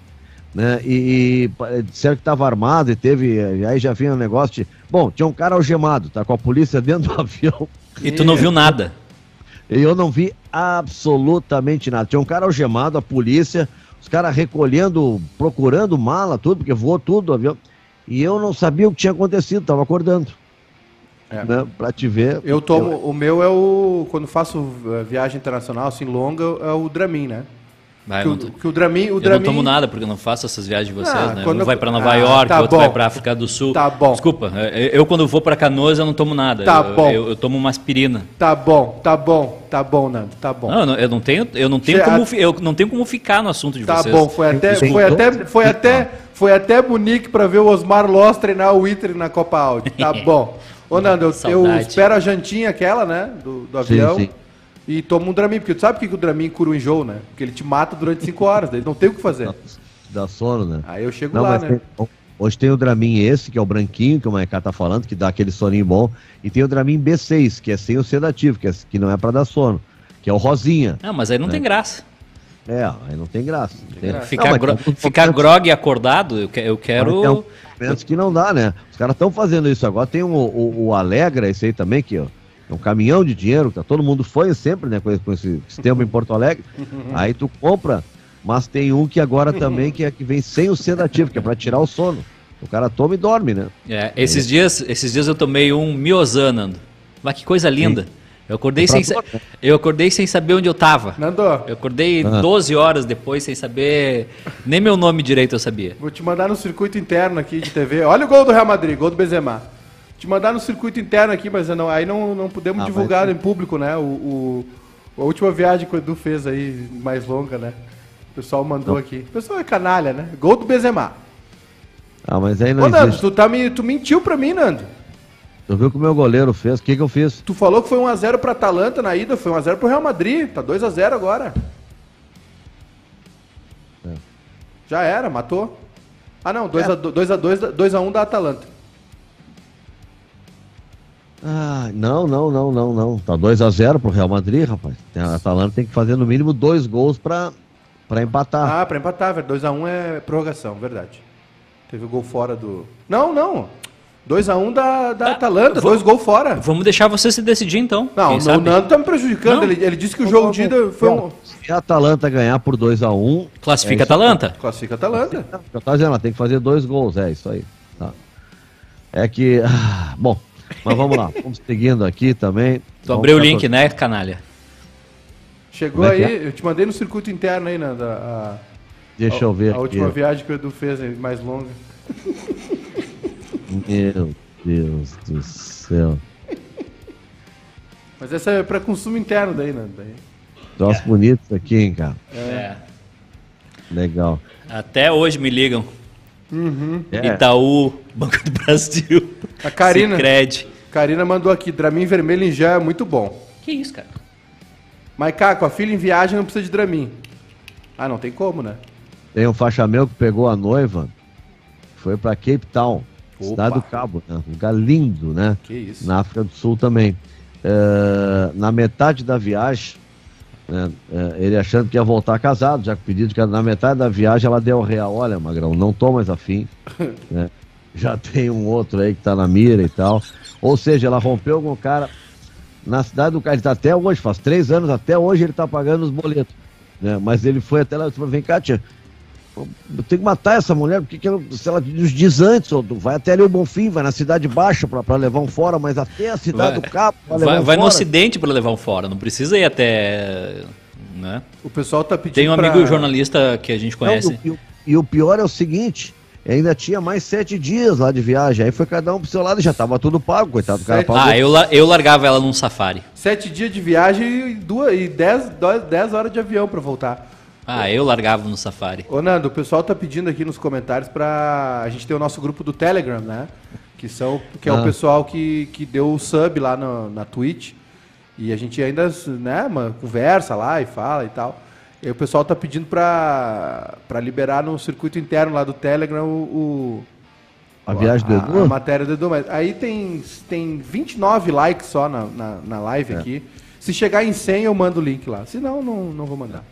né, e, e pa- disseram que estava armado e teve, aí já vinha um negócio de, bom, tinha um cara algemado, tá com a polícia dentro do avião, E tu não viu nada. e eu não vi absolutamente nada. Tinha um cara algemado, a polícia, os caras recolhendo, procurando mala, tudo, porque voou tudo o avião. E eu não sabia o que tinha acontecido, tava acordando. É. Né, pra te ver. Eu tomo. O meu é o. Quando faço eh, viagem internacional, assim, longa, é o Dramin, né? Vai, que, eu o, tô- que o Dramin. O eu Dramin não tomo nada, porque eu não faço essas viagens de vocês, Ah, né? quando Um eu- vai pra Nova Ah, York, tá outro bom. vai pra África do Sul. Tá bom. Desculpa, eu, eu quando vou pra Canoas eu não tomo nada. Tá eu, bom. Eu, eu tomo uma aspirina. Tá bom, tá bom, tá bom, Nando, tá bom. Não, eu não, eu tenho, eu não tenho Che- como, a- eu não tenho como ficar no assunto de Tá vocês. bom, foi até, foi até, foi até, foi até Munique pra ver o Osmar Loss treinar o Itter na Copa Audi. Tá bom. Ô, Nando, eu, eu espero a jantinha aquela, né, do, do Sim, avião. sim. E tomo um Dramin, porque tu sabe por que que o Dramin cura o enjoo, né? Porque ele te mata durante 5 horas, daí não tem o que fazer. Dá sono, né? Aí eu chego Não, lá, mas né? tem- hoje tem o Dramin esse, que é o branquinho, que o Maiká tá falando, que dá aquele soninho bom. E tem o Dramin B6, que é sem o sedativo, que, é- que não é pra dar sono. Que é o rosinha. Ah, mas aí não tem graça. É, aí não tem graça. Não tem graça. Ficar, Não, gro- tem- ficar grog acordado, eu, que- eu quero. tem momentos que não dá, né? Os caras estão fazendo isso agora. Tem o, o, o Alegra, esse aí também, que ó, é um caminhão de dinheiro, tá todo mundo foi sempre, né, com esse, com esse sistema em Porto Alegre. Aí tu compra, mas tem um que agora também que é que vem sem o sedativo, que é pra tirar o sono. O cara toma e dorme, né? É, esses, dias, esses dias eu tomei um Miozanando. Mas que coisa linda. Eu acordei, É sem, sa- eu acordei sem saber onde eu tava. Nando, Eu acordei Ah. 12 horas depois sem saber. Nem meu nome direito eu sabia. vou te mandar no circuito interno aqui de TV. Olha o gol do Real Madrid, gol do Benzema. Te mandar no circuito interno aqui, mas não, aí não, não podemos Ah, divulgar em público, né? O, o- a última viagem que o Edu fez aí, mais longa, né? O pessoal mandou aqui. O pessoal é canalha, né? Gol do Benzema. Ah, mas aí não Ô, Nando, existe. tu, tá me, tu mentiu pra mim, Nando. Tu viu que o meu goleiro fez? O que que eu fiz? Tu falou que foi 1x0 pra Atalanta na ida, foi 1x0 pro Real Madrid. Tá 2x0 agora. É. Já era, matou. Ah, não, 2x2 2x1 da Atalanta. Ah, não, não, não, não, não. Tá 2x0 pro Real Madrid, rapaz. A Atalanta tem que fazer no mínimo dois gols pra, pra empatar. Ah, pra empatar, velho. 2x1 é prorrogação, verdade. Teve o gol fora do. Não, não. 2x1 da, da Atalanta, dois gols fora. Vamos deixar você se decidir então. Não, o? Nando tá me prejudicando. Ele, ele disse que o jogo de ida foi um. Se a Atalanta ganhar por 2x1, Classifica É. Atalanta. Classifica a Atalanta. eu tô dizendo, ela tem que fazer dois gols, é isso aí. Tá. É que. ah, bom, mas vamos lá. Vamos seguindo aqui também. Tu Vamos abriu o pra- link, né, canalha? Chegou é aí, eu te mandei no circuito interno aí, Nando. A, Deixa a- eu ver A aqui. última viagem que o Edu fez, mais longa. Meu Deus do céu. Mas essa é pra consumo interno daí, Nando. Daí. Troço bonito isso aqui, hein, cara. É. Legal. Até hoje me ligam. É, Itaú, Banco do Brasil. A Karina. Cicred. Karina mandou aqui, Dramin vermelho em gel é muito bom. Que isso, cara? Mas, Caco, a filha em viagem não precisa de Dramin. Ah, não tem como, né? Tem um faixa meu que pegou a noiva, foi pra Cape Town. Cidade do Cabo, né? Um lugar lindo, né? Que isso. Na África do Sul também. é, na metade da viagem, né, é, ele achando que ia voltar casado, já com pedido que na metade da viagem ela deu o real, olha, Magrão, não tô mais afim, né, já tem um outro aí que tá na mira e tal. Ou seja, ela rompeu com o cara na cidade do cara, ele tá até hoje, faz três anos, até hoje ele tá pagando os boletos. Né? Mas ele foi até lá e falou, vem cá, tia, eu tenho que matar essa mulher, porque que ela, se ela nos diz antes, ou vai até ali o Bonfim, vai na Cidade Baixa para levar um fora, mas até a Cidade vai, do Cabo vai, vai, um vai no Ocidente para levar um fora, não precisa ir até... Né? O pessoal tá pedindo Tem um amigo pra... jornalista que a gente conhece. Não, e, e, e o pior é o seguinte, ainda tinha mais sete dias lá de viagem. Aí foi cada um pro seu lado e já tava tudo pago, coitado do cara. Sete... Ah, eu, eu largava ela num safari. Sete dias de viagem e, duas, e dez, dez horas de avião para voltar. Ah, eu largava no Safari. Ô Nando, o pessoal tá pedindo aqui nos comentários pra a gente ter o nosso grupo do Telegram, né? Que, são, que é ah. o pessoal que, que deu o sub lá no, na Twitch. E a gente ainda, né, uma conversa lá e fala e tal. E o pessoal tá pedindo pra, pra liberar no circuito interno lá do Telegram o. o a viagem do Edu? A, a, matéria do Edu. Mas aí tem, tem 29 likes só na, na, na live é. aqui. Se chegar em 100, eu mando o link lá. Se não, não, não vou mandar.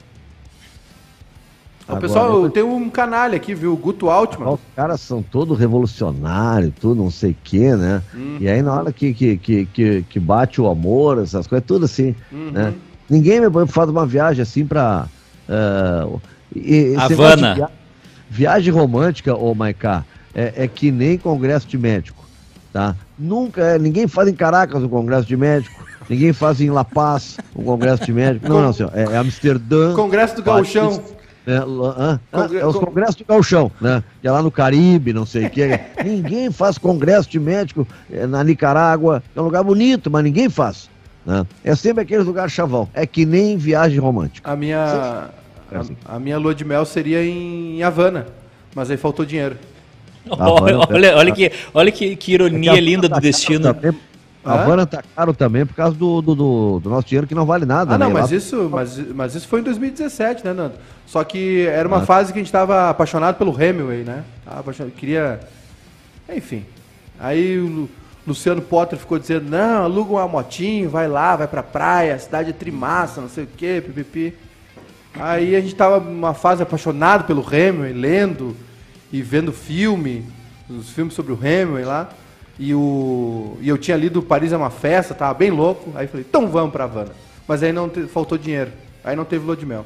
O pessoal, tem um canalha aqui, viu? O Guto Altman. Os caras são todos revolucionários, tudo não sei o quê, né? Uhum. E aí na hora que, que, que, que, que bate o amor, essas coisas, tudo assim, uhum. né? Ninguém me faz uma viagem assim pra... Uh, e, Havana. Via... Viagem romântica, ô oh, Maiká, é, é que nem congresso de médico, tá? Nunca, é, ninguém faz em Caracas um congresso de médico, ninguém faz em La Paz um congresso de médico, não, não, senhor, é, é Amsterdã. Congresso do Gauchão. É, ah, ah, é os congressos de galchão, né? Que é lá no Caribe, não sei o que. ninguém faz congresso de médico é, na Nicarágua. É um lugar bonito, mas ninguém faz. Né? É sempre aqueles lugares chavão. É que nem viagem romântica. A minha, a, a, minha lua de mel seria em Havana, mas aí faltou dinheiro. Olha, olha, olha, que, olha que, que ironia linda do destino. A Havana tá caro também por causa do, do, do, do, nosso dinheiro que não vale nada. Ah, né? não, mas, Lá... isso, mas, mas isso foi em 2017, né, Nando? Só que era uma ah. fase que a gente tava apaixonado pelo Hemingway, né? Apaixonado, queria. Enfim. Aí o Luciano Potter ficou dizendo: não, aluga uma motinho, vai lá, vai pra praia, a cidade é trimassa, não sei o quê, pipipi. Aí a gente tava numa fase apaixonado pelo Hemingway, lendo e vendo filme, os filmes sobre o Hemingway lá. E, o, e eu tinha lido Paris é uma festa, tava bem louco. Aí falei, então vamos pra Havana. Mas aí não te, faltou dinheiro. Aí não teve lua de mel.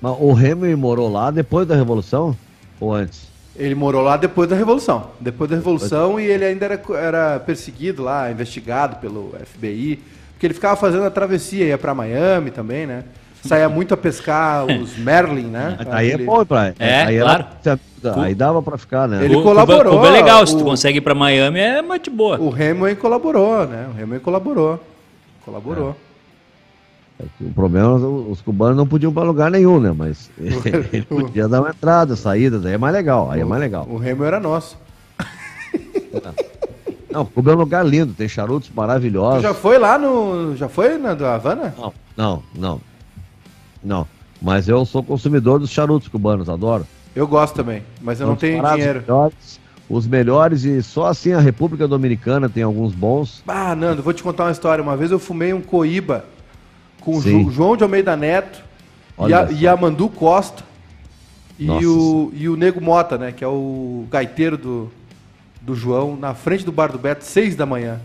Mas o Hemingway morou lá depois da Revolução? Ou antes? Ele morou lá depois da Revolução. Depois da Revolução e ele ainda era, era perseguido lá, investigado pelo FBI. Porque ele ficava fazendo a travessia, ia para Miami também, né? Saía muito a pescar os Merlin, né? Aí é bom, praia. É, aí claro. Era, aí dava para ficar, né? Ele Cuba, colaborou. Cuba é legal, o, se tu consegue ir pra Miami é muito boa. O Hemingway colaborou, né? O Hemingway colaborou. Colaborou. É. O problema, os cubanos não podiam para lugar nenhum, né? Mas ele podia dar uma entrada, saída, daí é mais legal, aí é mais legal. O Hemingway era nosso. Não, Cuba é um lugar lindo, tem charutos maravilhosos. Tu já foi lá no. Já foi na do Havana? Não, não, não. Não. Mas eu sou consumidor dos charutos cubanos, adoro. Eu gosto também, mas eu não tenho dinheiro. Melhores, os melhores e só assim a República Dominicana tem alguns bons. Ah, Nando, vou te contar uma história. Uma vez eu fumei um coíba com o João de Almeida Neto e, a, e Amandu Costa e o, e o Nego Mota, né? Que é o gaiteiro do, do João, na frente do bar do Beto, seis da manhã.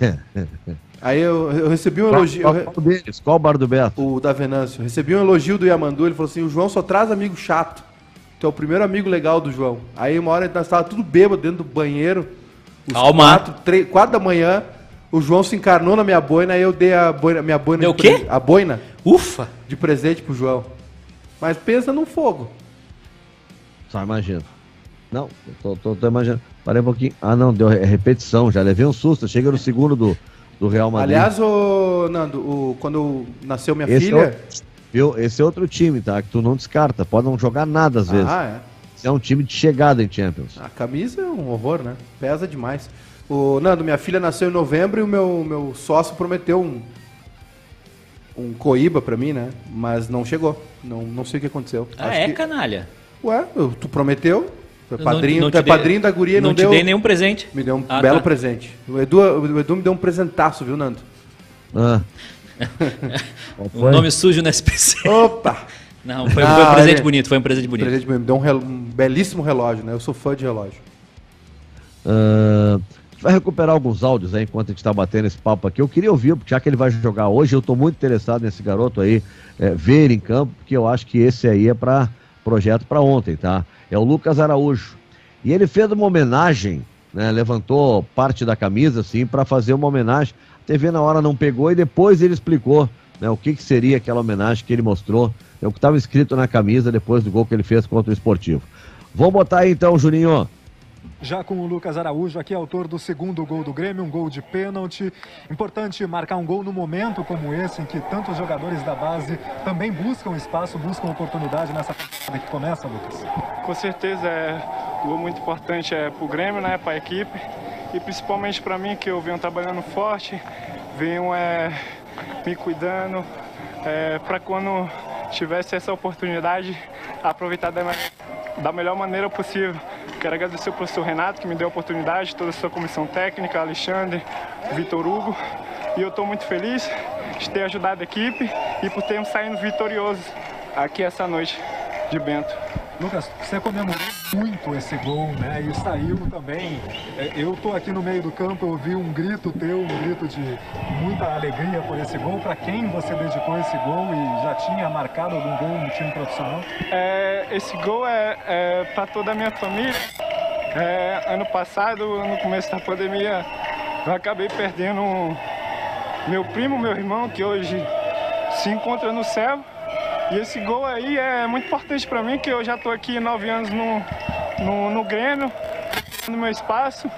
Aí eu, eu, recebi um elogio. Qual, qual, deles? Qual o bar do Beto? O da Venâncio. Recebi um elogio do Yamandu. Ele falou assim: o João só traz amigo chato. Tu é o primeiro amigo legal do João. Aí uma hora nós estávamos tudo bêbado dentro do banheiro. Calma. Quatro, três, quatro da manhã. O João se encarnou na minha boina. Aí eu dei a boina, minha boina. Deu o quê? A boina. Ufa! De presente pro João. Mas pensa num fogo. Só imagina. Não, tô, tô, tô imaginando. Parei um pouquinho. Ah, não, deu repetição. Já levei um susto. Chega no segundo do do Real Madrid. Aliás, o Nando, o, quando nasceu minha esse filha. É viu? Esse é outro time, tá? Que tu não descarta. Pode não jogar nada às vezes. Ah, é. Esse é um time de chegada em Champions. A camisa é um horror, né? Pesa demais. O Nando, minha filha nasceu em novembro e o meu, meu sócio prometeu um, um coíba pra mim, né? Mas não chegou. Não, não sei o que aconteceu. Ah, Acho é, que... canalha? Ué, tu prometeu, foi padrinho, não, não é padrinho da guria não, não te deu, dei nenhum presente. Me deu um ah, belo tá. presente. O Edu, o Edu me deu um presentaço, viu, Nando? Ah. o nome sujo no SPC. Opa! Não, foi, foi um presente bonito, foi um presente bonito. Presente bonito. Deu um, um, belíssimo relógio, né? Eu sou fã de relógio. Uh, a gente vai recuperar alguns áudios aí enquanto a gente está batendo esse papo aqui. Eu queria ouvir, já que ele vai jogar hoje, eu estou muito interessado nesse garoto aí, é, ver ele em campo, porque eu acho que esse aí é para projeto para ontem, tá? É o Lucas Araújo. E ele fez uma homenagem, né? Levantou parte da camisa, assim, para fazer uma homenagem. A TV na hora não pegou e depois ele explicou né, o que, que seria aquela homenagem que ele mostrou, é o que estava escrito na camisa depois do gol que ele fez contra o esportivo. Vamos botar aí então, Juninho. Já com o Lucas Araújo, aqui autor do segundo gol do Grêmio, um gol de pênalti. Importante marcar um gol no momento como esse, em que tantos jogadores da base também buscam espaço, buscam oportunidade nessa temporada que começa, Lucas. Com certeza é um gol muito importante é, para o Grêmio, né, para a equipe. E principalmente para mim, que eu venho trabalhando forte, venho é, me cuidando, é, para quando tivesse essa oportunidade, aproveitar da, da melhor maneira possível. Quero agradecer ao professor Renato, que me deu a oportunidade, toda a sua comissão técnica, Alexandre, Vitor Hugo. E eu estou muito feliz de ter ajudado a equipe e por termos saído vitoriosos aqui essa noite de Bento. Lucas, você comemorou muito esse gol, né? E saiu também. É, eu tô aqui no meio do campo, eu ouvi um grito teu, um grito de muita alegria por esse gol. Para quem você dedicou esse gol e já tinha marcado algum gol no time profissional? É, esse gol é, é para toda a minha família. É, ano passado, no começo da pandemia, eu acabei perdendo meu primo, meu irmão, que hoje se encontra no céu. E esse gol aí é muito importante para mim, que eu já estou aqui nove anos no, no, no Grêmio, no meu espaço,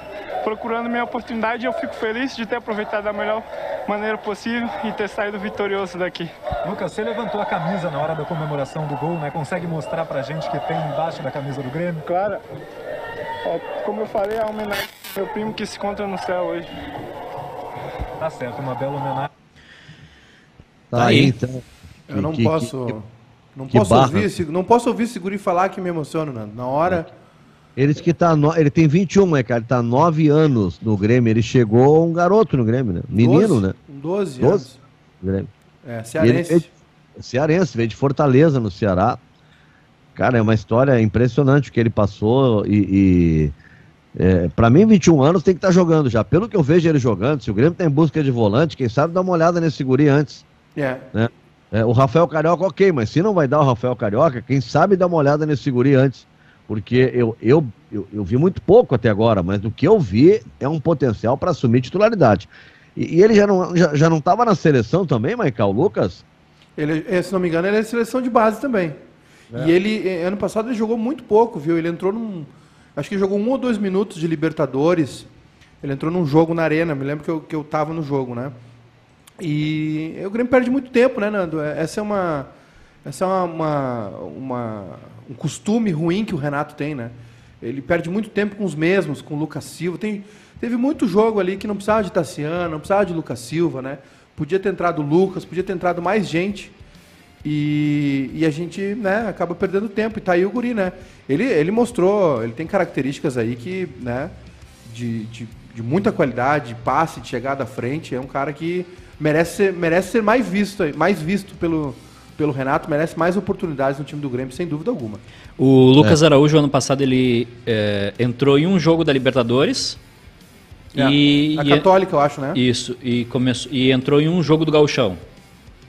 procurando minha oportunidade. E eu fico feliz de ter aproveitado da melhor maneira possível e ter saído vitorioso daqui. Lucas, você levantou a camisa na hora da comemoração do gol, né? Consegue mostrar pra gente que tem embaixo da camisa do Grêmio? Claro. É, como eu falei, é a homenagem ao meu primo que se encontra no céu hoje. Tá certo, uma bela homenagem. Tá aí, então. Eu não que, posso. Que, não, posso ouvir, não posso ouvir esse guri falar que me emociona, Nando. Na hora. Ele que tá. No, ele tem 21, né, cara? Ele tá 9 anos no Grêmio. Ele chegou um garoto no Grêmio, né? Menino, 12, né? 12, 12 anos. Grêmio. É, cearense. Veio, cearense, veio de Fortaleza, no Ceará. Cara, é uma história impressionante o que ele passou e. e é, para mim, 21 anos tem que estar tá jogando já. Pelo que eu vejo ele jogando, se o Grêmio tá em busca de volante, quem sabe dá uma olhada nesse guri antes. É. Né? É, o Rafael Carioca, ok, mas se não vai dar o Rafael Carioca, quem sabe dá uma olhada nesse guri antes. Porque eu, eu, eu, eu, vi muito pouco até agora, mas do que eu vi é um potencial para assumir titularidade. E, e, ele já não já, já não estava na seleção também, Michael Lucas? Ele, é, se não me engano, ele é seleção de base também. É. E ele, é, ano passado, ele jogou muito pouco, viu? Ele entrou num. Acho que jogou um ou dois minutos de Libertadores. Ele entrou num jogo na Arena, me lembro que eu, que eu tava no jogo, né? E o Grêmio perde muito tempo, né, Nando? É, essa é uma, essa é uma, uma, uma, um costume ruim que o Renato tem, né? Ele perde muito tempo com os mesmos, com o Lucas Silva. Tem, teve muito jogo ali que não precisava de Tassiano, não precisava de Lucas Silva, né? Podia ter entrado o Lucas, podia ter entrado mais gente. E, e a gente né, acaba perdendo tempo. E tá aí o Guri, né? Ele, ele mostrou, ele tem características aí que, né, de, de, de muita qualidade, de passe, de chegada à frente. É um cara que merece ser, merece ser mais visto, mais visto pelo, pelo Renato, merece mais oportunidades no time do Grêmio, sem dúvida alguma. O Lucas é. Araújo, ano passado, ele é, entrou em um jogo da Libertadores. É, e, a Católica, eu acho, né? Isso, e, começou, e entrou em um jogo do Gauchão.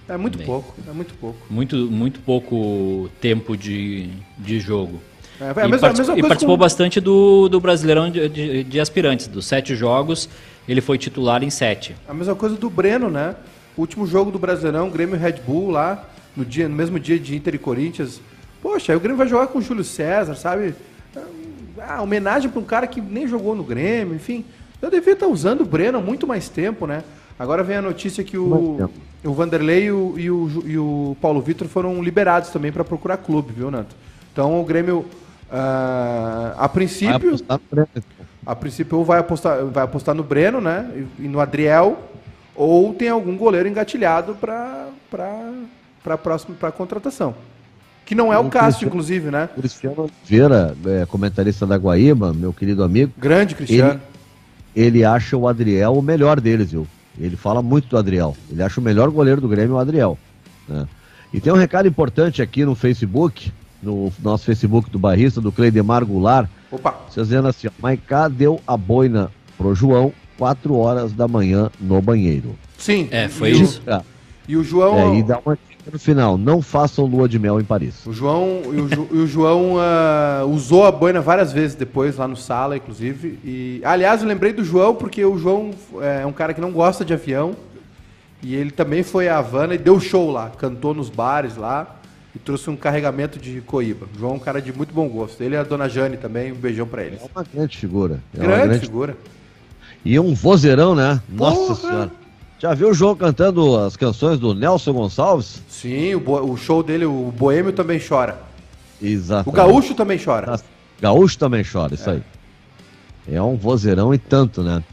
É muito pouco, é muito pouco. Muito, muito pouco tempo de, de jogo. É, é e, mesma, participou, e participou com... bastante do, do Brasileirão de, de, de, aspirantes. Dos sete jogos, ele foi titular em sete. A mesma coisa do Breno, né? O último jogo do Brasileirão, Grêmio Red Bull lá, no, dia, no mesmo dia de Inter e Corinthians. Poxa, aí o Grêmio vai jogar com o Júlio César, sabe? Ah, homenagem para um cara que nem jogou no Grêmio, enfim. Eu devia estar usando o Breno há muito mais tempo, né? Agora vem a notícia que o, o Vanderlei e o, e o, e o Paulo Vitor foram liberados também para procurar clube, viu, Nato? Então o Grêmio, uh, a princípio. A princípio ou vai apostar, vai apostar no Breno, né? E no Adriel, ou tem algum goleiro engatilhado para para próxima para contratação. Que não é o, o caso, inclusive, né? Cristiano Oliveira, é, comentarista da Guaíba, meu querido amigo. Grande Cristiano. Ele, ele acha o Adriel o melhor deles, viu? Ele fala muito do Adriel. Ele acha o melhor goleiro do Grêmio o Adriel. Né? E tem um recado importante aqui no Facebook, no nosso Facebook do Barrista, do Cleidemar Goulart. Opa! Vocês dizendo assim, ó, Maiká deu a boina pro João, 4 horas da manhã no banheiro. Sim. É, foi e o- isso. É, E o João. é, e dá uma dica no final, não façam lua de mel em Paris. O João, e o, Ju- e o João ah, usou a boina várias vezes depois, lá no sala, inclusive. E, aliás, eu lembrei do João porque o João é um cara que não gosta de avião. E ele também foi a Havana e deu show lá. Cantou nos bares lá e trouxe um carregamento de coíba. João é um cara de muito bom gosto. Ele e a dona Jane também, um beijão pra eles. É uma grande figura. É uma grande, grande figura. E um vozeirão, né? Nossa Porra! senhora. Já viu o João cantando as canções do Nelson Gonçalves? Sim, o, o show dele, o Boêmio também chora. Exato. O Gaúcho também chora. Gaúcho também chora, isso aí. É um vozeirão e tanto, né?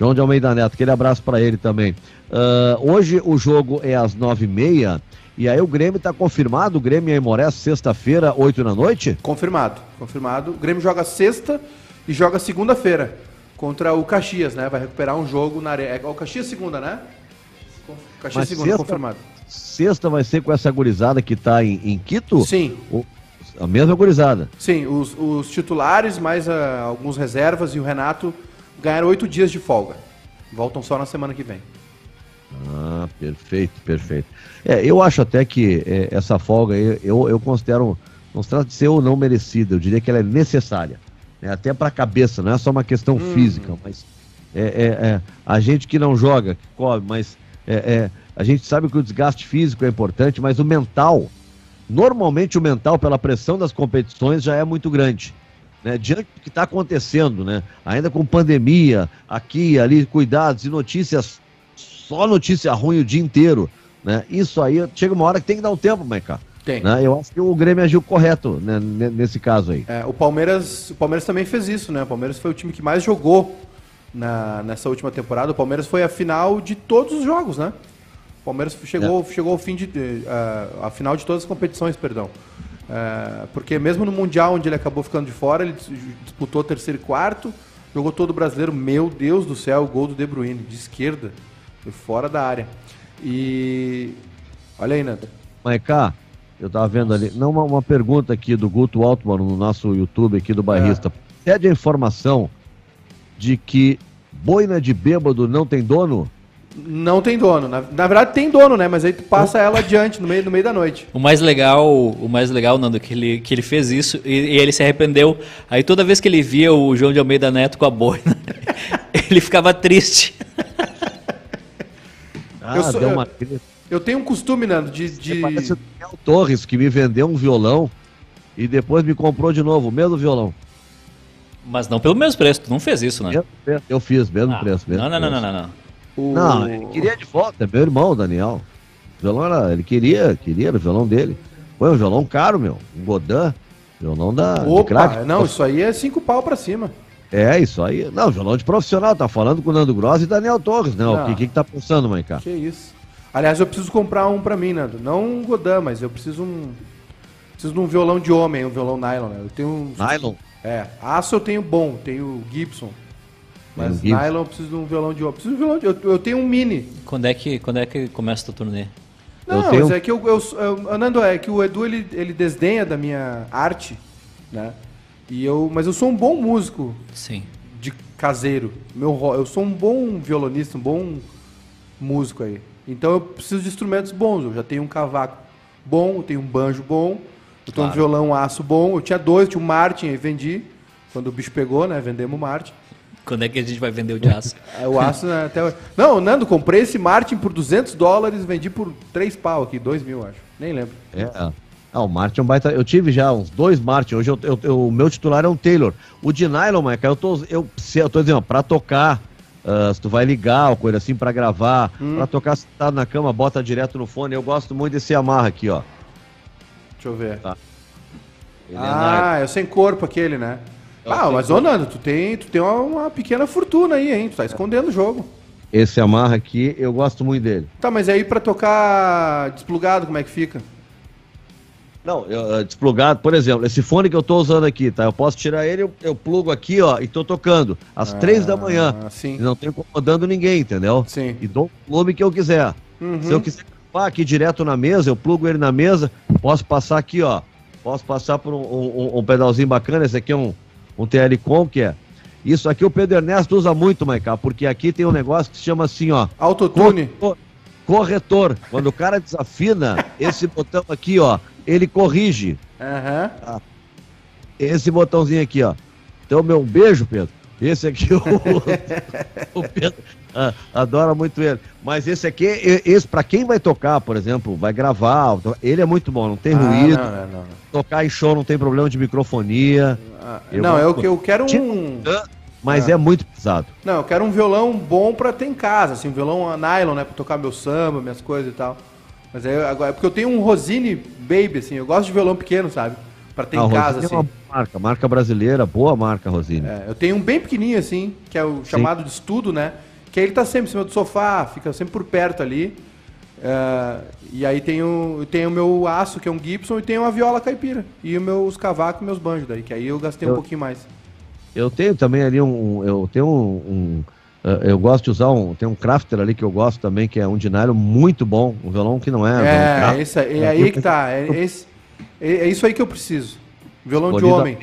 João de Almeida Neto, aquele abraço pra ele também. Ah, hoje o jogo é às nove e meia. E aí o Grêmio tá confirmado, o Grêmio em Aimoré, sexta-feira, oito da noite? Confirmado, confirmado. O Grêmio joga sexta e joga segunda-feira contra o Caxias, né? Vai recuperar um jogo na areia. É o Caxias segunda, né? Caxias Mas segunda, sexta- confirmado. Sexta vai ser com essa gurizada que tá em, em Quito? Sim, O- a mesma gurizada. sim. Os, os titulares, mais ah, alguns reservas e o Renato ganharam oito dias de folga. Voltam só na semana que vem. Ah, perfeito, perfeito. É, eu acho até que é, essa folga aí, eu, eu considero, não se trata de ser ou não merecida, eu diria que ela é necessária. né? Até para a cabeça, não é só uma questão física, mas é, é- é, a gente que não joga, que corre, mas é, é, a gente sabe que o desgaste físico é importante, mas o mental, normalmente o mental, pela pressão das competições, já é muito grande. Né, diante do que está acontecendo, né, ainda com pandemia, aqui e ali, cuidados e notícias, só notícia ruim o dia inteiro, né, isso aí chega uma hora que tem que dar um tempo, Maiká. Tem. Né, eu acho que o Grêmio agiu correto né, ne- nesse caso aí. É, o Palmeiras, o Palmeiras também fez isso, né? O Palmeiras foi o time que mais jogou na, nessa última temporada. O Palmeiras foi a final de todos os jogos, né? O Palmeiras chegou, chegou ao fim de ah, a final de todas as competições, perdão. É, porque mesmo no mundial onde ele acabou ficando de fora, ele dis- disputou terceiro e quarto, jogou todo o brasileiro. Meu Deus do céu, o gol do De Bruyne de esquerda, foi fora da área. E olha aí, Nando. Maiká, eu tava vendo ali, não, uma, uma pergunta aqui do Guto Altman no nosso YouTube aqui do Barrista. Pede a informação de que boina de bêbado não tem dono? Não tem dono. Na, na verdade tem dono, né? Mas aí tu passa ela adiante no meio, no meio da noite. O mais legal, o mais legal, Nando, que ele, que ele fez isso e, e ele se arrependeu. Aí toda vez que ele via o João de Almeida Neto com a boina, ele ficava triste. Ah, Eu sou- deu eu- uma crise. Eu tenho um costume, Nando, de. de... Parece o Daniel Torres que me vendeu um violão e depois me comprou de novo o mesmo violão. Mas não pelo mesmo preço, tu não fez isso, né? Eu fiz, mesmo Ah, preço. Mesmo não, não, não, preço. não, não, não. o- Não, ele queria de volta, é meu irmão, Daniel. O violão era, ele queria, queria, era o violão dele. Foi um violão caro, meu. Um Godin, violão da. de Opa, não, isso aí é cinco pau pra cima. É, isso aí. Não, violão de profissional, tá falando com o Nando Gross e Daniel Torres, né? O Não. que, que, que tá pensando, Maiká? Que isso. Aliás, eu preciso comprar um pra mim, Nando. Não um Godin, mas eu preciso um. Preciso de um violão de homem, um violão nylon, né? Eu tenho um. Nylon? É. Aço eu tenho bom, tenho Gibson. Mas um Gibson. nylon eu preciso de um violão de homem. Preciso de um violão de. Eu, eu tenho um mini. Quando é que, quando é que começa o turnê? Não, Eu tenho- mas é que eu, eu, eu- Nando, é que o Edu ele, ele desdenha da minha arte, né? E eu, mas eu sou um bom músico Sim. de caseiro. Meu, eu sou um bom violonista, um bom músico aí. Então eu preciso de instrumentos bons. Eu já tenho um cavaco bom, eu tenho um banjo bom, eu tenho um Claro. violão aço bom. Eu tinha dois, tinha um Martin, aí vendi. Quando o bicho pegou, né? Vendemos o Martin. Quando é que a gente vai vender o de aço? Aí O aço né, até. Não, Nando, comprei esse Martin por 200 dólares, vendi por 3 pau aqui, 2 mil, acho. Nem lembro. É. Ah, o Martin é um baita. Eu tive já uns dois Martin. Hoje eu, eu- eu- o meu titular é um Taylor. O de nylon, Maiká, eu tô, eu, se- eu tô dizendo, pra tocar, ah, se tu vai ligar, ou coisa assim, pra gravar, pra tocar sentado na cama, bota direto no fone. Eu gosto muito desse Yamaha aqui, ó. Deixa eu ver. Tá. É Ah, é o sem corpo aquele, né? É o Ah, mas ô Nando, tu tem, tu tem uma, uma pequena fortuna aí, hein? Tu tá escondendo o jogo. Esse Yamaha aqui, eu gosto muito dele. Tá, mas aí pra tocar desplugado, como é que fica? Não, eu, desplugado, por exemplo, esse fone que eu tô usando aqui, tá? Eu posso tirar ele, eu, eu plugo aqui, ó, e tô tocando às ah, três da manhã. Sim. E não tô incomodando ninguém, entendeu? Sim. E dou o volume que eu quiser. Uhum. Se eu quiser gravar aqui direto na mesa, eu plugo ele na mesa, posso passar aqui, ó. Posso passar por um, um, um pedalzinho bacana. Esse aqui é um, um TL-Com, que é. Isso aqui o Pedro Ernesto usa muito, Maiká, porque aqui tem um negócio que se chama assim, ó. Autotune. Corretor. Quando o cara desafina, esse botão aqui, ó, ele corrige. Uhum. Tá? Esse botãozinho aqui, ó. Então, meu, um beijo, Pedro. Esse aqui, o, o Pedro ah, adora muito ele. Mas esse aqui, esse para quem vai tocar, por exemplo, vai gravar, ele é muito bom, não tem ah, ruído. Não, não, não. Tocar em show não tem problema de microfonia. Ah, eu não, eu, eu quero um. Mas ah. é muito pesado. Não, eu quero um violão bom para ter em casa, assim, um violão nylon, né, para tocar meu samba, minhas coisas e tal. Mas aí, agora, é porque eu tenho um Rosine Baby, assim, eu gosto de violão pequeno, sabe? Pra ter ah, em casa, assim. É uma marca, marca brasileira, boa marca, Rosine. É, eu tenho um bem pequenininho, assim, que é o chamado Sim. de estudo, né? Que aí ele tá sempre em cima do sofá, fica sempre por perto ali. Uh, e aí tem o, tem o meu aço, que é um Gibson, e tem uma viola caipira. E os meus cavacos e meus banjos daí, que aí eu gastei eu, um pouquinho mais. Eu tenho também ali um. Eu tenho um, um Uh, eu gosto de usar um. Tem um crafter ali que eu gosto também, que é um dinário muito bom. Um violão que não é. É, esse, é, é aí que tá. É, esse, é, é, isso aí que eu preciso. Violão de homem.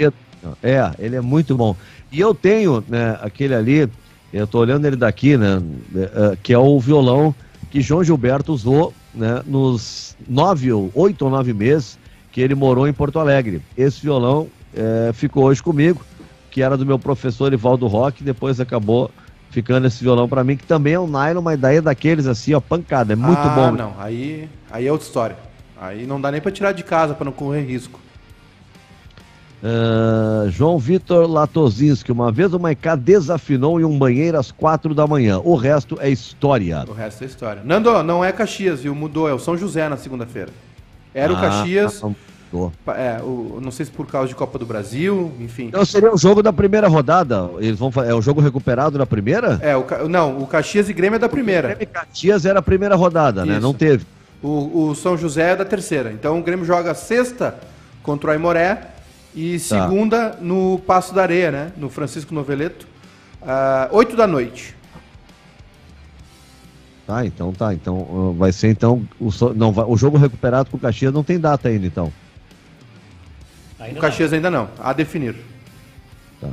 É, ele é muito bom. E eu tenho, né, aquele ali, eu tô olhando ele daqui, né, uh, que é o violão que João Gilberto usou, né, nos nove, ou oito ou nove meses que ele morou em Porto Alegre. Esse violão é, ficou hoje comigo, que era do meu professor Ivaldo Roque, depois acabou ficando esse violão para mim, que também é um nylon, mas daí é daqueles assim, ó, pancada, é muito ah, bom. não, aí, aí é outra história. Aí não dá nem para tirar de casa para não correr risco. Uh, João Vitor Latozinski, uma vez o Maicá desafinou em um banheiro às quatro da manhã. O resto é história. O resto é história. Nando, não é Caxias, viu? Mudou, é o São José na segunda-feira. Era ah, o Caxias. Não. É, o, não sei se por causa de Copa do Brasil, enfim. Então seria o jogo da primeira rodada. Eles vão é o jogo recuperado na primeira? É, o, não, o Caxias e Grêmio é da primeira. O Grêmio e Caxias era a primeira rodada, Isso. né? Não teve. O, o, São José é da terceira. Então o Grêmio joga sexta contra o Aimoré e tá. segunda tá. no Passo da Areia, né? No Francisco Noveleto. Uh, da noite. Tá, então tá. Então vai ser então. O, não, o jogo recuperado com o Caxias não tem data ainda, então. Ainda o Caxias não. ainda não, a definir. Tá.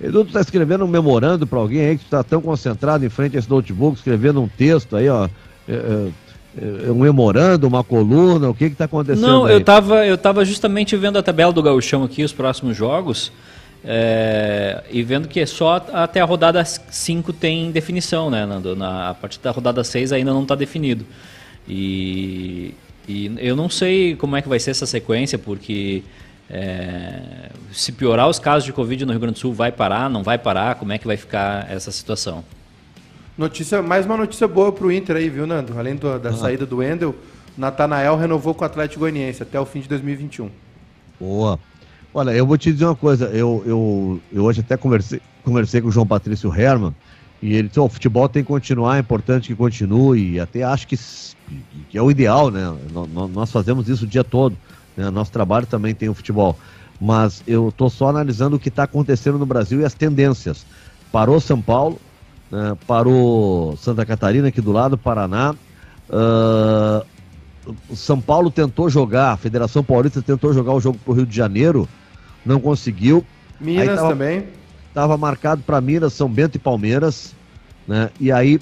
Edu, tu tá escrevendo um memorando para alguém aí que tu tá tão concentrado em frente a esse notebook, escrevendo um texto aí, ó. É, é, é um memorando, uma coluna, o que que tá acontecendo Não, aí? eu tava, eu tava justamente vendo a tabela do Gauchão aqui, os próximos jogos, é, e vendo que só até a rodada 5 tem definição, né, Nando? Na, a partir da rodada 6 ainda não está definido. E, e eu não sei como é que vai ser essa sequência, porque é, se piorar os casos de Covid no Rio Grande do Sul, vai parar, não vai parar? Como é que vai ficar essa situação? Notícia, mais uma notícia boa para o Inter aí, viu, Nando? Além do, da saída do Wendel, Natanael renovou com o Atlético Goianiense até o fim de 2021. Boa. Olha, eu vou te dizer uma coisa. Eu, eu, eu hoje até conversei, conversei com o João Patrício Herman e ele disse: oh, o futebol tem que continuar, é importante que continue. E até acho que que é o ideal, né? Nós fazemos isso o dia todo. Né? Nosso trabalho também tem o futebol. Mas eu estou só analisando o que está acontecendo no Brasil e as tendências. Parou São Paulo, né? parou Santa Catarina aqui do lado, Paraná. Uh, São Paulo tentou jogar, a Federação Paulista tentou jogar o jogo para o Rio de Janeiro, não conseguiu. Minas tava, também. Estava marcado para Minas, São Bento e Palmeiras. Né? E aí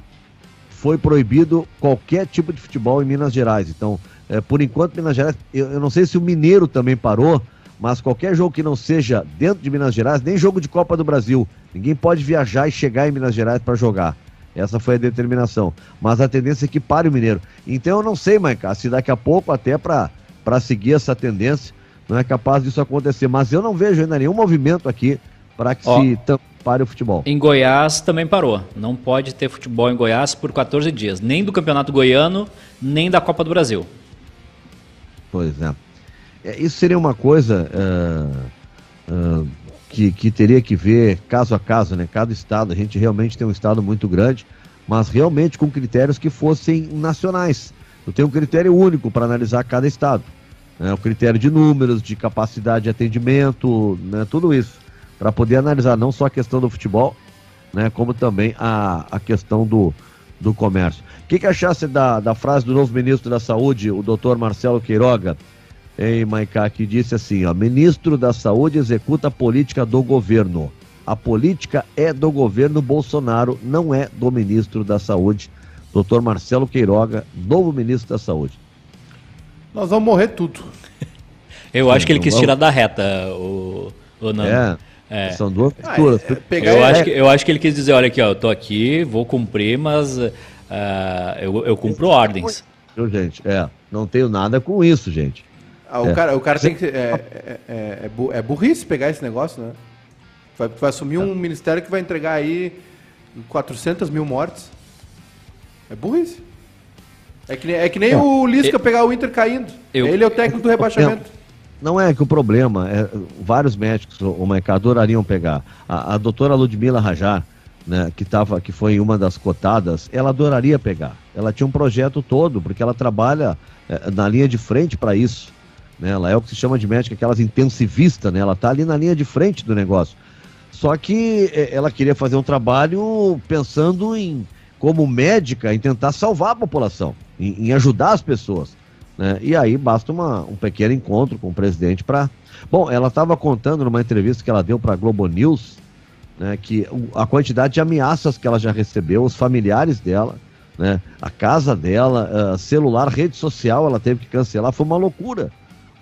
foi proibido qualquer tipo de futebol em Minas Gerais. Então, é, por enquanto, Minas Gerais, eu, eu, não sei se o Mineiro também parou, mas qualquer jogo que não seja dentro de Minas Gerais, nem jogo de Copa do Brasil, ninguém pode viajar e chegar em Minas Gerais para jogar. Essa foi a determinação. Mas a tendência é que pare o Mineiro. Então eu não sei, Maica, se daqui a pouco, até para seguir essa tendência, não é capaz disso acontecer. Mas eu não vejo ainda nenhum movimento aqui para que Ó, se pare o futebol. Em Goiás também parou. Não pode ter futebol em Goiás por 14 dias. Nem do Campeonato Goiano, nem da Copa do Brasil. Pois é. é isso seria uma coisa uh, uh, que, que teria que ver caso a caso, né? Cada estado, a gente realmente tem um estado muito grande, mas realmente com critérios que fossem nacionais. Eu tenho um critério único para analisar cada estado. né, o critério de números, de capacidade de atendimento, né, tudo isso, para poder analisar não só a questão do futebol, né, como também a, a questão do, do comércio. O que, que achasse da, da frase do novo ministro da Saúde, o doutor Marcelo Queiroga, em Maicá, que disse assim: ó, ministro da Saúde executa a política do governo. A política é do governo Bolsonaro, não é do ministro da Saúde, doutor Marcelo Queiroga, novo ministro da Saúde. Nós vamos morrer tudo. Eu acho que ele quis tirar da reta o, o Nando. É, é. São duas posturas. Ah, é, eu, é... acho que, eu acho que ele quis dizer, olha aqui, ó, eu tô aqui, vou cumprir, mas uh, eu, eu cumpro ordens. Viu, gente? É, não tenho nada com isso, gente. Ah, o, é. cara, o cara tem que. É, é, é, é burrice pegar esse negócio, né? Vai, vai assumir um ministério que vai entregar aí 400 mil mortes. É burrice. É que, é que nem o Lisca pegar o Inter caindo. Eu, Ele é o técnico do rebaixamento. Não é que o problema, é, vários médicos, o mercado adorariam pegar. A, a doutora Ludmila Rajar, né, que, tava, que foi uma das cotadas, ela adoraria pegar. Ela tinha um projeto todo, porque ela trabalha é, na linha de frente para isso. Né? Ela é o que se chama de médica, aquelas intensivistas, né? ela está ali na linha de frente do negócio. Só que é, ela queria fazer um trabalho pensando em, como médica, em tentar salvar a população em, em ajudar as pessoas. Né? E aí basta uma, um pequeno encontro com o presidente para. Bom, ela estava contando numa entrevista que ela deu para a Globo News né, que a quantidade de ameaças que ela já recebeu, os familiares dela, né, a casa dela, uh, celular, rede social, ela teve que cancelar, foi uma loucura.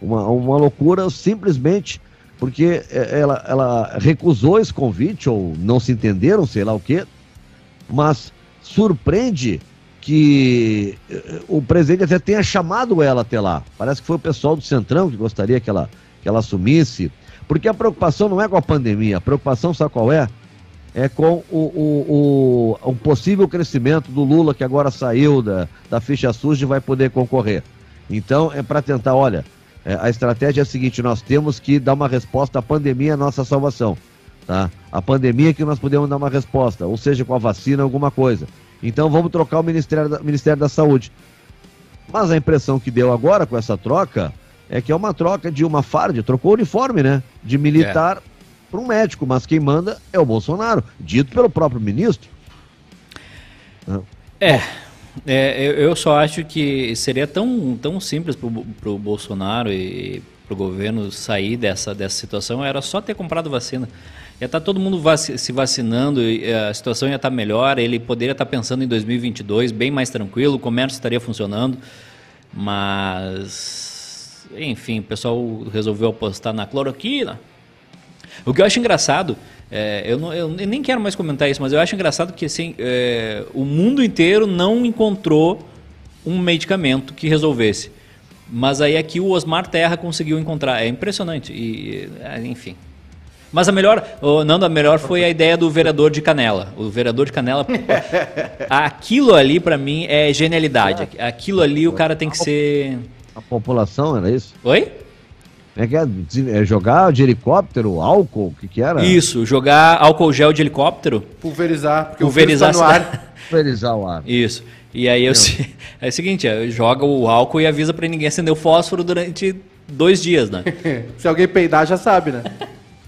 Uma, uma loucura simplesmente porque eh, ela, ela recusou esse convite, ou não se entenderam, sei lá o quê, mas surpreende que eh, o presidente até tenha chamado ela até lá. Parece que foi o pessoal do Centrão que gostaria que ela, que ela assumisse. Porque a preocupação não é com a pandemia, a preocupação, sabe qual é? É com o, o, o, o possível crescimento do Lula, que agora saiu da, da ficha suja e vai poder concorrer. Então, é para tentar, olha, é, a estratégia é a seguinte: nós temos que dar uma resposta à pandemia, à nossa salvação. Tá? A pandemia é que nós podemos dar uma resposta, ou seja, com a vacina, alguma coisa. Então vamos trocar o Ministério da, Ministério da Saúde. Mas a impressão que deu agora com essa troca é que é uma troca de uma farda, trocou o uniforme, né? De militar é. para um médico, mas quem manda é o Bolsonaro, dito pelo próprio ministro. É, é eu, eu, só acho que seria tão, tão simples para o Bolsonaro e para o governo sair dessa, dessa situação, era só ter comprado vacina ia estar tá todo mundo vac se vacinando, eh, a situação ia estar tá melhor, ele poderia estar tá pensando em 2022 bem mais tranquilo, o comércio estaria funcionando, mas enfim, o pessoal resolveu apostar na cloroquina. O que eu acho engraçado, é, eu, não, eu, nem quero mais comentar isso, mas eu acho engraçado que assim, é, o mundo inteiro não encontrou um medicamento que resolvesse. Mas aí aqui o Osmar Terra conseguiu encontrar. É impressionante. E, enfim, mas a melhor, oh, Nando, a melhor foi a ideia do vereador de Canela. O vereador de Canela, aquilo ali para mim é genialidade. Aquilo ali o cara tem que ser. A população era isso? Oi? É que é, é jogar de helicóptero, álcool, o que que era? Isso, jogar álcool gel de helicóptero. Pulverizar, porque Pulverizar o tá no ar. Pulverizar o ar. Isso. E aí eu, é o seguinte, joga o álcool e avisa para ninguém acender o fósforo durante dois dias, né? Se alguém peidar, já sabe, né?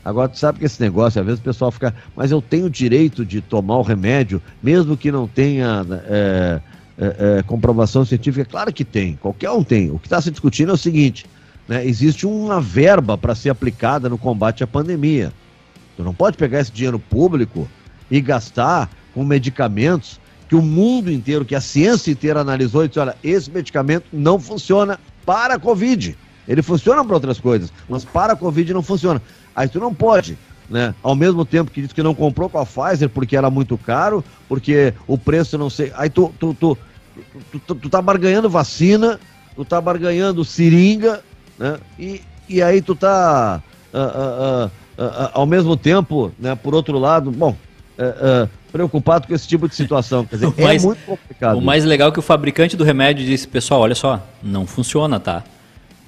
Agora, tu sabe que esse negócio, às vezes o pessoal fica, mas eu tenho o direito de tomar o remédio, mesmo que não tenha é, é, é, comprovação científica? Claro que tem, qualquer um tem. O que está se discutindo é o seguinte: né, existe uma verba para ser aplicada no combate à pandemia. Tu não pode pegar esse dinheiro público e gastar com medicamentos que o mundo inteiro, que a ciência inteira analisou e disse: olha, esse medicamento não funciona para a Covid. Ele funciona para outras coisas, mas para a Covid não funciona. Aí tu não pode, né? Ao mesmo tempo que diz que não comprou com a Pfizer porque era muito caro, porque o preço não sei. Aí tu, tu, tu, tu, tu, tu tá barganhando vacina, tu tá barganhando seringa, né? E, e aí tu tá. Uh, uh, uh, ao mesmo tempo, né, por outro lado, bom, preocupado com esse tipo de situação. Quer dizer, é mais, muito complicado. O mais legal é que o fabricante do remédio disse, pessoal, olha só, não funciona, tá?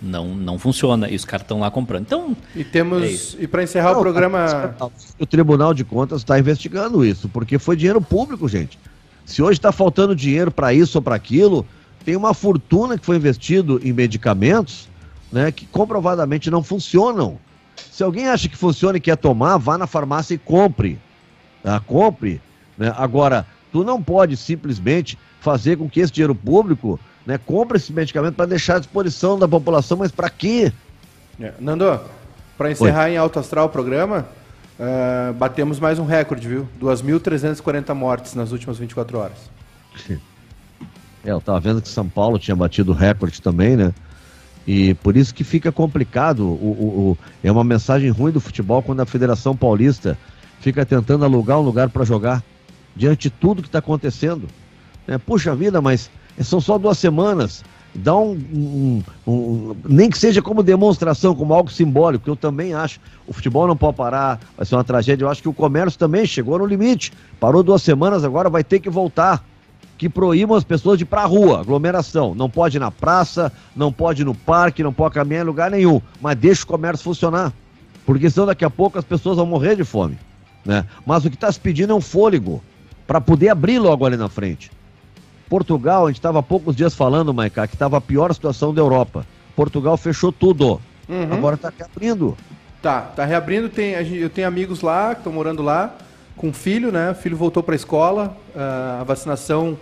Não não funciona e os caras estão lá comprando. Então e temos é e para encerrar não, o programa o Tribunal de Contas está investigando isso porque foi dinheiro público, gente. Se hoje está faltando dinheiro para isso ou para aquilo, tem uma fortuna que foi investido em medicamentos né, que comprovadamente não funcionam. Se alguém acha que funciona e quer tomar, vá na farmácia e compre. Tá? Compre. Né? Agora, tu não pode simplesmente fazer com que esse dinheiro público né, compre esse medicamento para deixar à disposição da população, mas para quê? É. Nando, para encerrar Oi. em alto astral o programa, uh, batemos mais um recorde, viu? 2.340 mortes nas últimas 24 horas. É, eu estava vendo que São Paulo tinha batido recorde também, né? E por isso que fica complicado. O, o, o, é uma mensagem ruim do futebol quando a Federação Paulista fica tentando alugar um lugar para jogar diante de tudo que está acontecendo. É, puxa vida, mas são só duas semanas. Dá um, um, um, Nem que seja como demonstração, como algo simbólico, eu também acho. O futebol não pode parar, vai ser uma tragédia. Eu acho que o comércio também chegou no limite. Parou duas semanas, agora vai ter que voltar que proíbam as pessoas de ir para a rua, aglomeração. Não pode ir na praça, não pode ir no parque, não pode caminhar em lugar nenhum. Mas deixa o comércio funcionar. Porque senão daqui a pouco as pessoas vão morrer de fome. Né? Mas o que está se pedindo é um fôlego para poder abrir logo ali na frente. Portugal, a gente estava há poucos dias falando, Maiká, que estava a pior situação da Europa. Portugal fechou tudo. Uhum. Agora está reabrindo. Tá, tá reabrindo. Tem, eu tenho amigos lá que estão morando lá com filho, né? O filho voltou para a escola, a vacinação.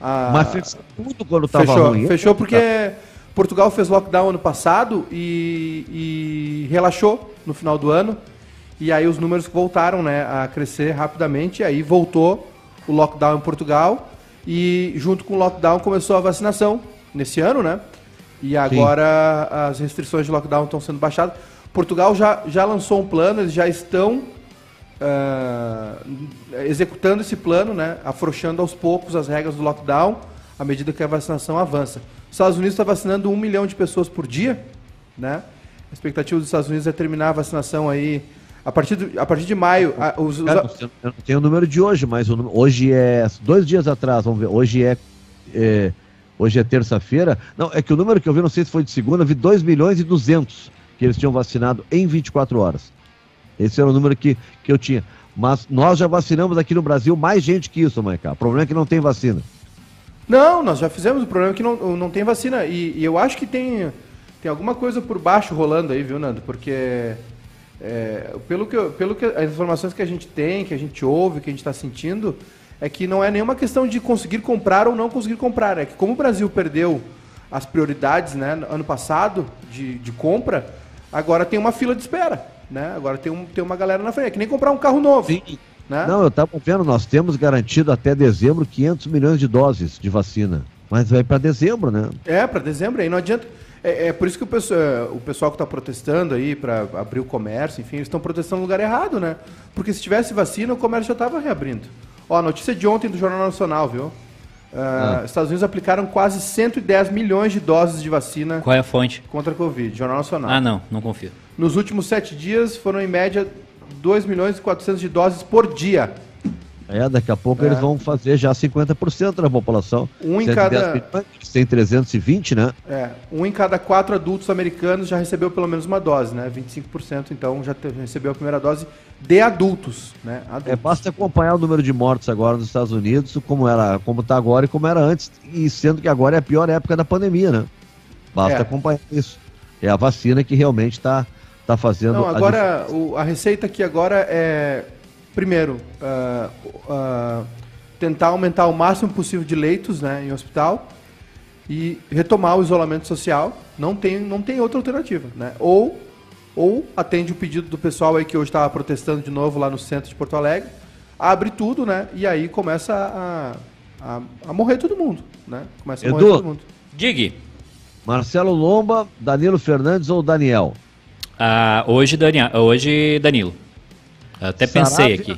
A... Mas fechou tudo quando estava fechou, ruim. Fechou porque tá. Portugal fez lockdown ano passado e, e, relaxou no final do ano. E aí os números voltaram né, a crescer rapidamente. E aí voltou o lockdown em Portugal. E junto com o lockdown começou a vacinação nesse ano, né? E agora Sim. as restrições de lockdown estão sendo baixadas. Portugal já, já lançou um plano, eles já estão uh, executando esse plano, né, afrouxando aos poucos as regras do lockdown à medida que a vacinação avança. Os Estados Unidos está vacinando um milhão de pessoas por dia, né? A expectativa dos Estados Unidos é terminar a vacinação aí a partir, de, a partir de maio. A, os, os... Eu não tenho o número de hoje, mas o, hoje é dois dias atrás, vamos ver. Hoje é, é hoje é terça-feira. Não, é que o número que eu vi, não sei se foi de segunda, eu vi 2 milhões e 200 que eles tinham vacinado em 24 horas. Esse era o número que, que eu tinha. Mas nós já vacinamos aqui no Brasil mais gente que isso, Maicá. O problema é que não tem vacina. Não, nós já fizemos. O problema é que não, não tem vacina. E, e eu acho que tem, tem alguma coisa por baixo rolando aí, viu, Nando? Porque é, pelo, que, pelo que as informações que a gente tem, que a gente ouve, que a gente está sentindo, é que não é nenhuma questão de conseguir comprar ou não conseguir comprar. É que como o Brasil perdeu as prioridades né, ano passado de, de compra, agora tem uma fila de espera né? Agora tem, um, tem uma galera na frente. É que nem comprar um carro novo. Sim. Né? Não, eu estava vendo, nós temos garantido até dezembro 500 milhões de doses de vacina. Mas vai para dezembro, né? É, para dezembro, aí não adianta. É, é, por isso que o pessoal, o pessoal que está protestando aí para abrir o comércio, enfim, eles estão protestando no lugar errado, né? Porque se tivesse vacina, o comércio já estava reabrindo. Ó, a notícia de ontem do Jornal Nacional, viu? Uh. Estados Unidos aplicaram quase 110 milhões de doses de vacina. Qual é a fonte? Contra a Covid, Jornal Nacional. Ah, não, não confio. Nos últimos sete dias foram em média 2 milhões e 400 de doses por dia. É, daqui a pouco é. eles vão fazer já 50% da população. Um em cada. Milhões, tem 320, né? É, um em cada quatro adultos americanos já recebeu pelo menos uma dose, né? 25% então já recebeu a primeira dose de adultos, né? Adultos. É, basta acompanhar o número de mortes agora nos Estados Unidos, como era, como está agora e como era antes, e sendo que agora é a pior época da pandemia, né? Basta é. acompanhar isso. É a vacina que realmente está está fazendo. Não, agora a, o, a receita aqui agora é, primeiro, uh, uh, tentar aumentar o máximo possível de leitos né, em hospital e retomar o isolamento social. Não tem, não tem outra alternativa. Né? Ou, ou atende o pedido do pessoal aí que hoje estava protestando de novo lá no centro de Porto Alegre, abre tudo, né? E aí começa a, a, a morrer todo mundo. Né? Começa a Edu, morrer todo mundo. Digue. Marcelo Lomba, Danilo Fernandes ou Daniel? Ah, hoje, Daniel, hoje, Danilo. Até pensei Saravia, aqui.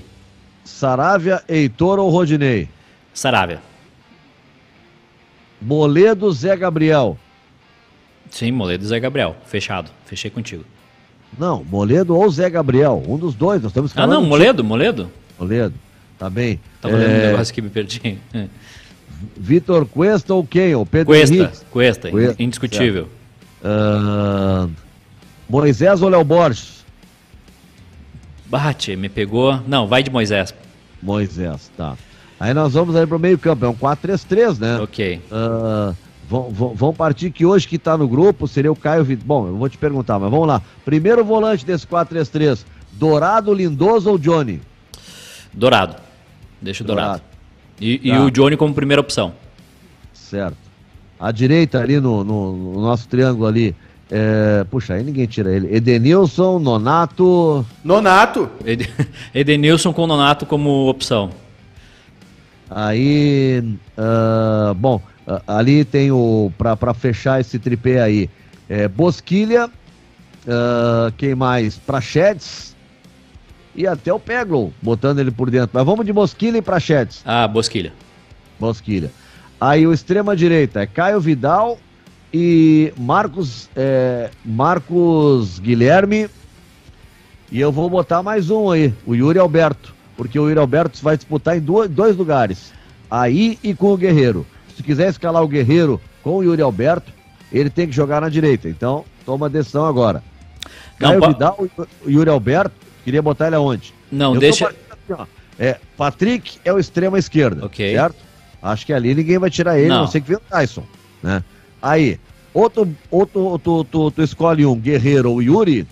Saravia, Heitor ou Rodinei? Saravia. Moledo, Zé Gabriel. Sim, Moledo Zé Gabriel. Fechado. Fechei contigo. Não, Moledo ou Zé Gabriel. Um dos dois. Nós estamos falando. Ah, não, Moledo, Moledo. Moledo. Tá bem. Tava é... lendo um negócio que me perdi. Vitor Cuesta ou quem? O Pedro Cuesta, Henrique? Cuesta, Cuesta, indiscutível. Uh, Moisés ou Léo Borges? Bate, me pegou. Não, vai de Moisés. Moisés, tá. Aí nós vamos aí pro meio campo, é um 4-3-3, né? Ok. Uh, Vão, vão, vão partir que hoje que tá no grupo seria o Caio Vital. Bom, eu vou te perguntar, mas vamos lá. Primeiro volante desse 4-3-3, Dourado, Lindoso ou Johnny? Dourado. Deixa o Dourado. Dourado. E, e Tá. o Johnny como primeira opção. Certo. À direita ali no, no- no nosso triângulo ali. É, puxa, aí ninguém tira ele. Edenilson, Nonato. Nonato. Ed- Edenilson com Nonato como opção. Aí. ah, bom, ah, ali tem o. Pra, pra fechar esse tripé aí. É, Bosquilha. ah, quem mais? Prachetes. E até o Peglow, botando ele por dentro. Mas vamos de Bosquilha e Prachetes. Ah, Bosquilha. Bosquilha. Aí o extrema direita é Caio Vidal e Marcos é, Marcos Guilherme. E eu vou botar mais um aí, o Yuri Alberto, porque o Yuri Alberto vai disputar em dois lugares, aí e com o Guerreiro. Se quiser escalar o Guerreiro com o Yuri Alberto, ele tem que jogar na direita. Então, toma a decisão agora. Não, Caio Vidal o Yuri Alberto, queria botar ele aonde? Não, Eu deixa. assim, ó. É, Patrick é o extrema esquerda, Ok. certo? Acho que ali ninguém vai tirar ele, a Não. não sei que vem o Tyson, né? Aí, ou tu, ou tu, tu, tu, tu escolhe um, Guerreiro ou Yuri,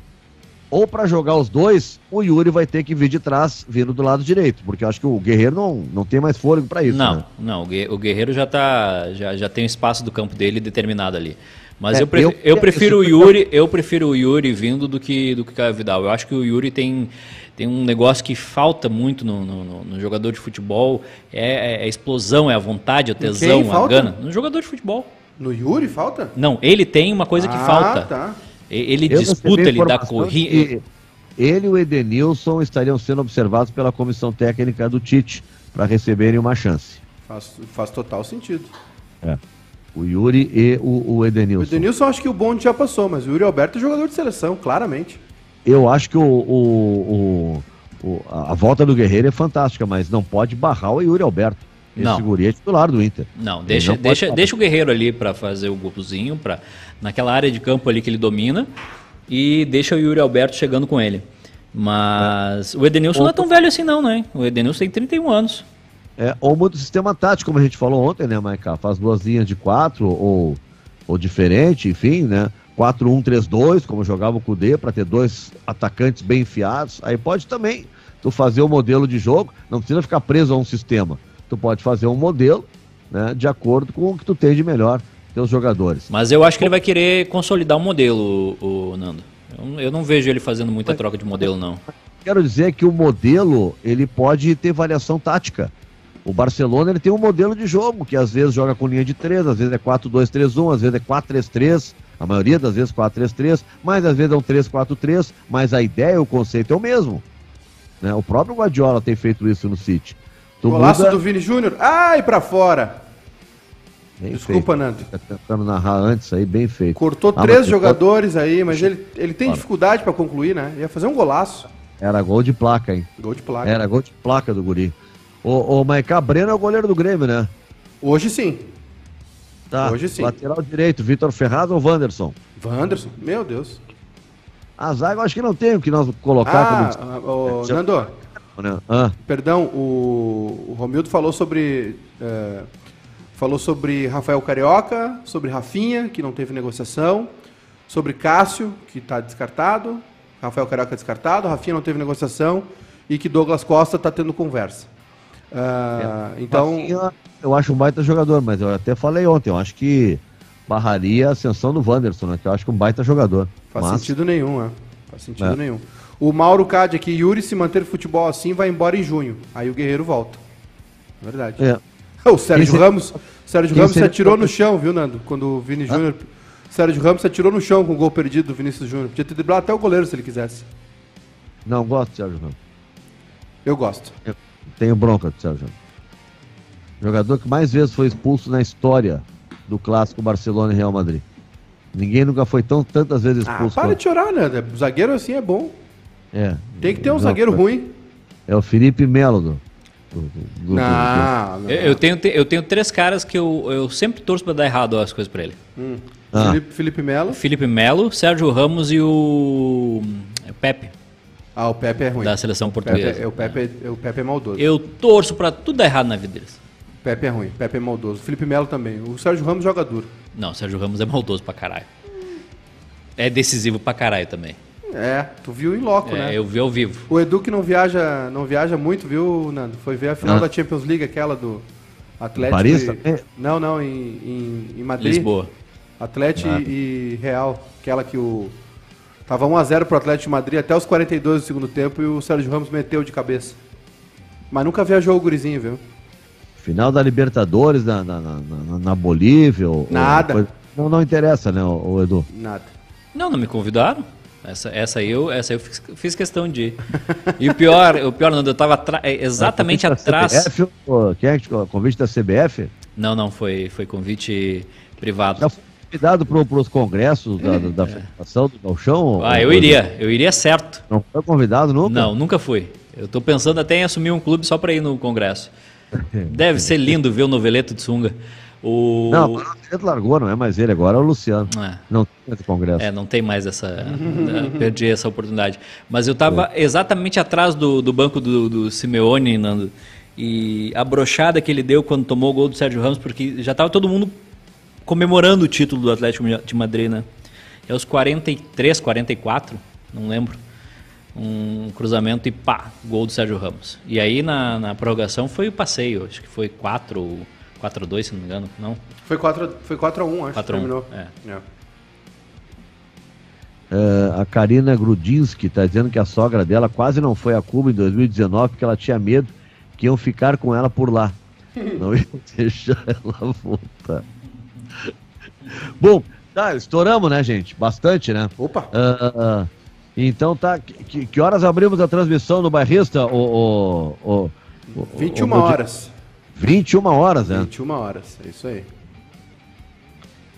ou pra jogar os dois, o Yuri vai ter que vir de trás, vindo do lado direito, porque eu acho que o Guerreiro não, não tem mais fôlego pra isso, não, né? não, o Gue- o Guerreiro já tá. Já, já tem o espaço do campo dele determinado ali. Mas É, eu, pref- eu- eu prefiro o Yuri, eu prefiro o Yuri vindo do que do que o Caio Vidal. Eu acho que o Yuri tem, tem um negócio que falta muito no, no- no- jogador de futebol. É, é a explosão, é a vontade, o tesão, a gana. No jogador de futebol. No Yuri, falta? Não, ele tem uma coisa que Ah, falta. tá. Ele Eu disputa, ele dá corrida. Ele e o Edenilson estariam sendo observados pela comissão técnica do Tite para receberem uma chance. Faz, faz total sentido. O Yuri e o, o O Edenilson. Denilson acho que o bonde já passou, mas o Yuri Alberto é jogador de seleção, claramente. Eu acho que o, o- o- a volta do Guerreiro é fantástica, mas não pode barrar o Yuri Alberto. Esse Não. guri é titular do Inter. Não, deixa, não deixa, deixa o Guerreiro ali pra fazer o golzinho, pra, naquela área de campo ali que ele domina, e deixa o Yuri Alberto chegando com ele. Mas o Edenilson não é tão velho assim não, né? O Edenilson tem 31 anos. É, ou muda o sistema tático, como a gente falou ontem, né, Maiká? Faz duas linhas de quatro, ou, ou diferente, enfim, né? 4-1-3-2, como jogava o Cudê, para ter dois atacantes bem enfiados. Aí pode também tu fazer o modelo de jogo, não precisa ficar preso a um sistema. Tu pode fazer um modelo, né, de acordo com o que tu tem de melhor, teus jogadores. Mas eu acho que ele vai querer consolidar o modelo, o, o Nando. Eu, eu não vejo ele fazendo muita troca de modelo, não. Quero dizer que o modelo, ele pode ter variação tática. O Barcelona, ele tem um modelo de jogo, que às vezes joga com linha de 3, às vezes é 4-2-3-1, às vezes é 4-3-3, a maioria das vezes 4-3-3, mas às vezes é um 3-4-3, mas a ideia, o conceito é o mesmo. Né? O próprio Guardiola tem feito isso no City. Golaço muda- do Vini Júnior. Ai, pra fora. Bem Desculpa, feito. Nando. Fica tentando narrar antes aí, bem feito. Cortou Ah, três jogadores aí, mas ele, ele tem dificuldade pra concluir, né? Ia fazer um golaço. Era gol de placa, hein? Gol de placa. Era gol de placa do guri. O, o Maiká Breno é o goleiro do Grêmio, né? Hoje sim. Tá. Hoje sim. Lateral direito, Vitor Ferraz ou Wanderson? Wanderson, meu Deus. A zaga eu acho que não tem o que nós colocar Ah, como... ah, ô, Já- Nando, né? Ah, perdão, o, o Romildo falou sobre. eh, falou sobre Rafael Carioca, sobre Rafinha, que não teve negociação, sobre Cássio, que está descartado, Rafael Carioca descartado, Rafinha não teve negociação e que Douglas Costa está tendo conversa. Ah, então, Rafinha, eu acho um baita jogador, mas eu até falei ontem, eu acho que barraria a ascensão do Wanderson, né? Que eu acho que é um baita jogador. faz Mas, sentido nenhum, né? Faz sentido É. nenhum. O Mauro Cade aqui, Yuri, se manter futebol assim, vai embora em junho. Aí o Guerreiro volta. Verdade. É, O Sérgio Ramos, Sérgio Ramos se atirou no chão, viu, Nando? Quando o Vini Júnior. Sérgio Ramos se atirou no chão com o gol perdido do Vinícius Júnior. Podia ter driblado até o goleiro se ele quisesse. não gosto do Sérgio Ramos. Eu gosto. Eu tenho bronca do Sérgio Ramos. Jogador que mais vezes foi expulso na história do clássico Barcelona e Real Madrid. Ninguém nunca foi tão tantas vezes Ah, expulso. para quanto- de chorar, Nando. O zagueiro assim é bom. É. Tem que ter um Não, zagueiro é- ruim. É o Felipe Melo do, do, do- do- Não, não. Eu, eu tenho, te- eu tenho três caras que eu, eu sempre torço pra dar errado as coisas pra ele. Ah. Felipe, Felipe Melo. Felipe Melo, Sérgio Ramos e o o Pepe, Ah, o Pepe é ruim. da seleção O Pepe, portuguesa. é, o, Pepe é, o Pepe é maldoso. Eu torço pra tudo dar errado na vida deles. Pepe é ruim. Pepe é maldoso. Felipe Melo também. O Sérgio Ramos joga duro. Não, o Sérgio Ramos é maldoso pra caralho. É decisivo pra caralho também. É, tu viu em loco, É, né? eu vi ao vivo. O Edu que não viaja, não viaja muito, viu, Nando? Foi ver a final Ah. da Champions League, aquela do Atlético. Paris e... também? Não, não, em, em, em Madrid. Lisboa. Atlético Ah. e Real, aquela que o tava 1 a 0 pro Atlético de Madrid até os 42 do segundo tempo e o Sérgio Ramos meteu de cabeça. Mas nunca viajou o gurizinho, viu? Final da Libertadores na, na, na, na- Bolívia. ou- ou Nada. coisa- Não, não interessa, né, o, o Edu? Nada. Não, não me convidaram. Essa, essa eu, essa eu fiz, fiz questão de ir. E o pior, o pior, Nando, eu tava atra- é, exatamente atrás. CBF, ou- quem é que convite da CBF? Não, não, foi, foi convite privado. Já foi convidado para os congressos da, da, da Federação do Galchão? Ah, eu iria, eu iria certo. Não foi convidado nunca? Não, nunca fui. Eu tô pensando até em assumir um clube só pra ir no congresso. Deve ser lindo ver o noveleto de sunga. O... Não, o Pedro largou, não é mais ele, agora é o Luciano. É. Não tem mais congresso. É, não tem mais essa. eh, perdi essa oportunidade. Mas eu estava exatamente atrás do, do banco do, do Simeone, Nando. E a brochada que ele deu quando tomou o gol do Sérgio Ramos, porque já estava todo mundo comemorando o título do Atlético de Madrid, né? E aos 43, 44, não lembro. Um cruzamento e pá, gol do Sérgio Ramos. E aí na, na prorrogação foi o passeio, acho que foi 4 ou 4-2, se não me engano. Não, Foi 4 foi 4 a 1, acho 4 que a 1. terminou. É. É. É, a Karina Grudinski está dizendo que a sogra dela quase não foi a Cuba em 2019 porque ela tinha medo que iam ficar com ela por lá. Não iam deixar ela voltar. Bom, tá, estouramos, né, gente? Bastante, né? Opa! Ah, ah, então tá. Que, que horas abrimos a transmissão no Bairrista? O, o, o, o- 21 o horas. 21 horas, né? 21 horas, é isso aí.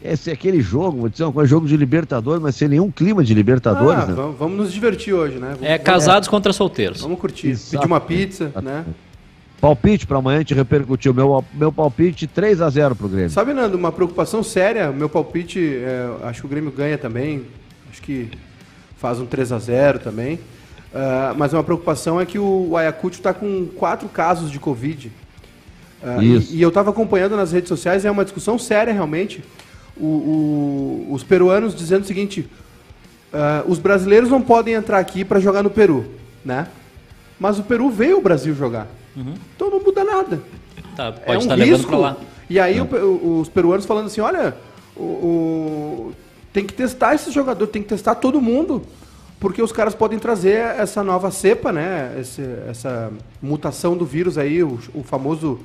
Esse é aquele jogo, vou dizer uma coisa, jogo de Libertadores, mas sem nenhum clima de Libertadores, Ah, né? vamos, vamos nos divertir hoje, né? Vamos, É casados contra solteiros. Vamos curtir. Exato. Pedir uma pizza, né? Palpite para amanhã, a gente repercutiu. Meu, meu palpite 3 a 0 pro Grêmio. Sabe, Nando, uma preocupação séria, meu palpite, é, acho que o Grêmio ganha também, acho que faz um 3 a 0 também, Ah, mas uma preocupação é que o Ayacucho está com quatro casos de Covid. Ah, e- Isso. E, eu estava acompanhando nas redes sociais, é uma discussão séria realmente, O- o- os peruanos dizendo o seguinte, ah, os brasileiros não podem entrar aqui para jogar no Peru, né? Mas o Peru veio ao Brasil jogar, então não muda nada. Tá, É pode um estar levando risco. lá. E aí o pe- o- os peruanos falando assim, olha, o, o- tem que testar esse jogador, tem que testar todo mundo, porque os caras podem trazer essa nova cepa, né? Esse- essa mutação do vírus aí, o, o famoso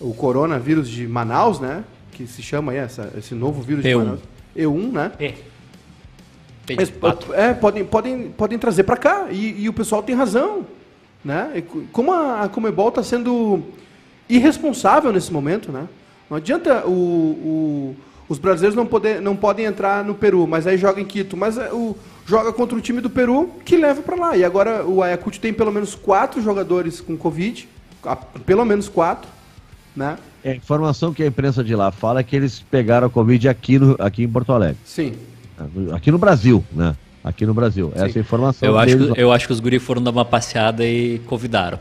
o coronavírus de Manaus, né? Que se chama aí essa, esse novo vírus de P1. Manaus. E1, né? É. Eles, quatro. é, podem, podem, podem trazer para cá. E, e o pessoal tem razão. Né? Co- como a, a Comebol está sendo irresponsável nesse momento, né? Não adianta o, o- os brasileiros não, poder, não podem entrar no Peru, mas aí joga em Quito. Mas é, o, joga contra o time do Peru que leva para lá. E agora o Ayacucho tem pelo menos quatro jogadores com Covid. Pelo menos quatro. Né? É, a informação que a imprensa de lá fala é que eles pegaram a Covid aqui, no, aqui em Porto Alegre. Sim. Aqui no Brasil, né? Aqui no Brasil. Essa é a informação Eu acho, que, eu acho que os guris foram dar uma passeada e convidaram.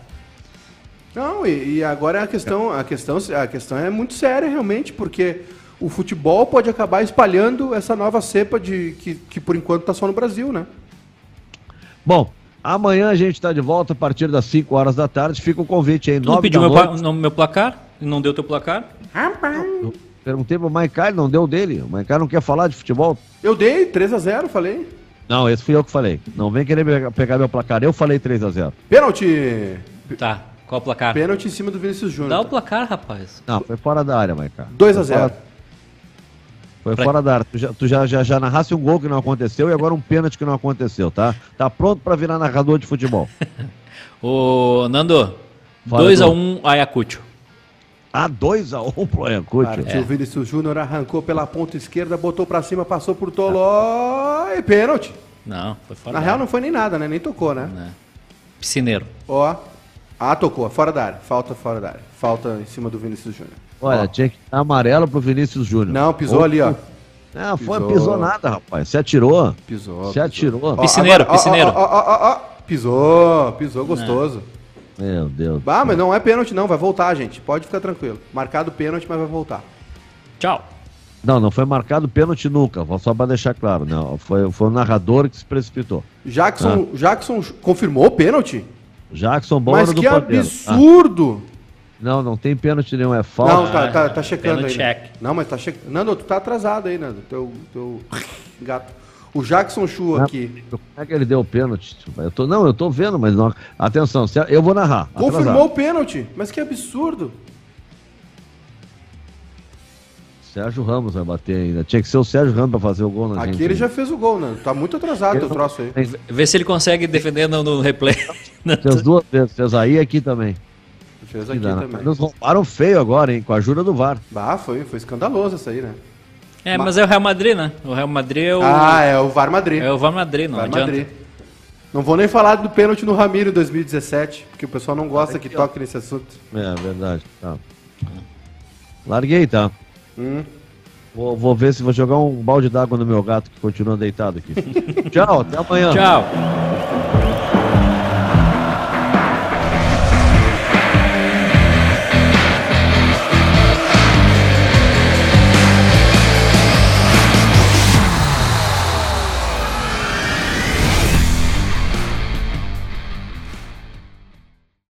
Não, e, e agora a questão, a, questão, a questão é muito séria realmente, porque o futebol pode acabar espalhando essa nova cepa de que, que por enquanto está só no Brasil, né? Bom, amanhã a gente está de volta a partir das 5 horas da tarde. Fica o convite aí, Tu não 9 pediu meu, noite. meu placar? Não deu teu placar? Eu Perguntei pro Maicon, ele não deu dele. O Maicon não quer falar de futebol. Eu dei 3 a 0 falei. Não, esse fui eu que falei. Não vem querer pegar- meu placar. Eu falei 3 a 0 Pênalti! Tá. Qual o placar? Pênalti em cima do Vinícius Dá o Júnior. placar, rapaz. Não, foi fora da área, Maicon. 2 a Foi fora- 0 Foi Pra- fora da área. Tu, já, tu já, já, já narrasse um gol que não aconteceu e agora um pênalti que não aconteceu, tá? Tá pronto pra virar narrador de futebol. Ô, Nando, Fala, 2x1 Edu. Ayacucho. Ah, 2x1 um pro Ayacucho. Partiu o Vinícius Júnior, arrancou pela ponta esquerda, botou pra cima, passou por Toló e pênalti. Não, foi fora Na da real área. não foi nem nada, né? Nem tocou, né? Né. Piscineiro. Ó. Ah, tocou. Fora da área. Falta fora da área. Falta em cima do Vinícius Júnior. Olha, Ó. tinha que dar amarelo pro Vinícius Júnior. Não, pisou Ou- ali, ó. Não, foi, Pisou. pisou nada, rapaz. Se atirou. Pisou. Se pisou. atirou. Ó, Piscineiro, piscineiro. Ó, ó, ó, ó, ó. Pisou, pisou gostoso. Meu Deus. Ah, mas não é pênalti não, vai voltar, gente. Pode ficar tranquilo. Marcado pênalti, mas vai voltar. Tchau. Não, não foi marcado pênalti nunca, vou só para deixar claro. Não, foi, foi o narrador que se precipitou. Jackson, Jackson confirmou o pênalti? Jackson Mas Bola do que absurdo! Não, não tem pênalti nenhum, é falta. Não, tá, tá, tá checando pênalti aí. né? check. Não, mas tá checando. Nando, tu tá atrasado aí, Nando. Teu, teu gato. O Jackson Chu aqui. Como é que ele deu o pênalti? Eu tô, não, eu tô vendo, mas não. Atenção, eu vou narrar. Confirmou atrasado. o pênalti. Mas que absurdo. Sérgio Ramos vai bater ainda. Tinha que ser o Sérgio Ramos pra fazer o gol na gente. Aqui ele já fez o gol, Nando. Tá muito atrasado Ele o troço aí. Vê se ele consegue defender no, no replay. Fez duas vezes, fez aí e aqui também. Fez Que aqui dá, também. Nos roubaram feio agora, hein? Com a ajuda do VAR. Ah, foi, foi escandaloso isso aí, né? É, mas é o Real Madrid, né? O Real Madrid é o, Ah, é o VAR Madrid. é o Real Madrid, não VAR adianta. Madrid. Não vou nem falar do pênalti no Ramiro em 2017, porque o pessoal não gosta que toque nesse assunto. É, verdade. Tá. Larguei, tá? Hum. Vou, vou ver se vou jogar um balde d'água no meu gato que continua deitado aqui. Tchau, até amanhã. Tchau.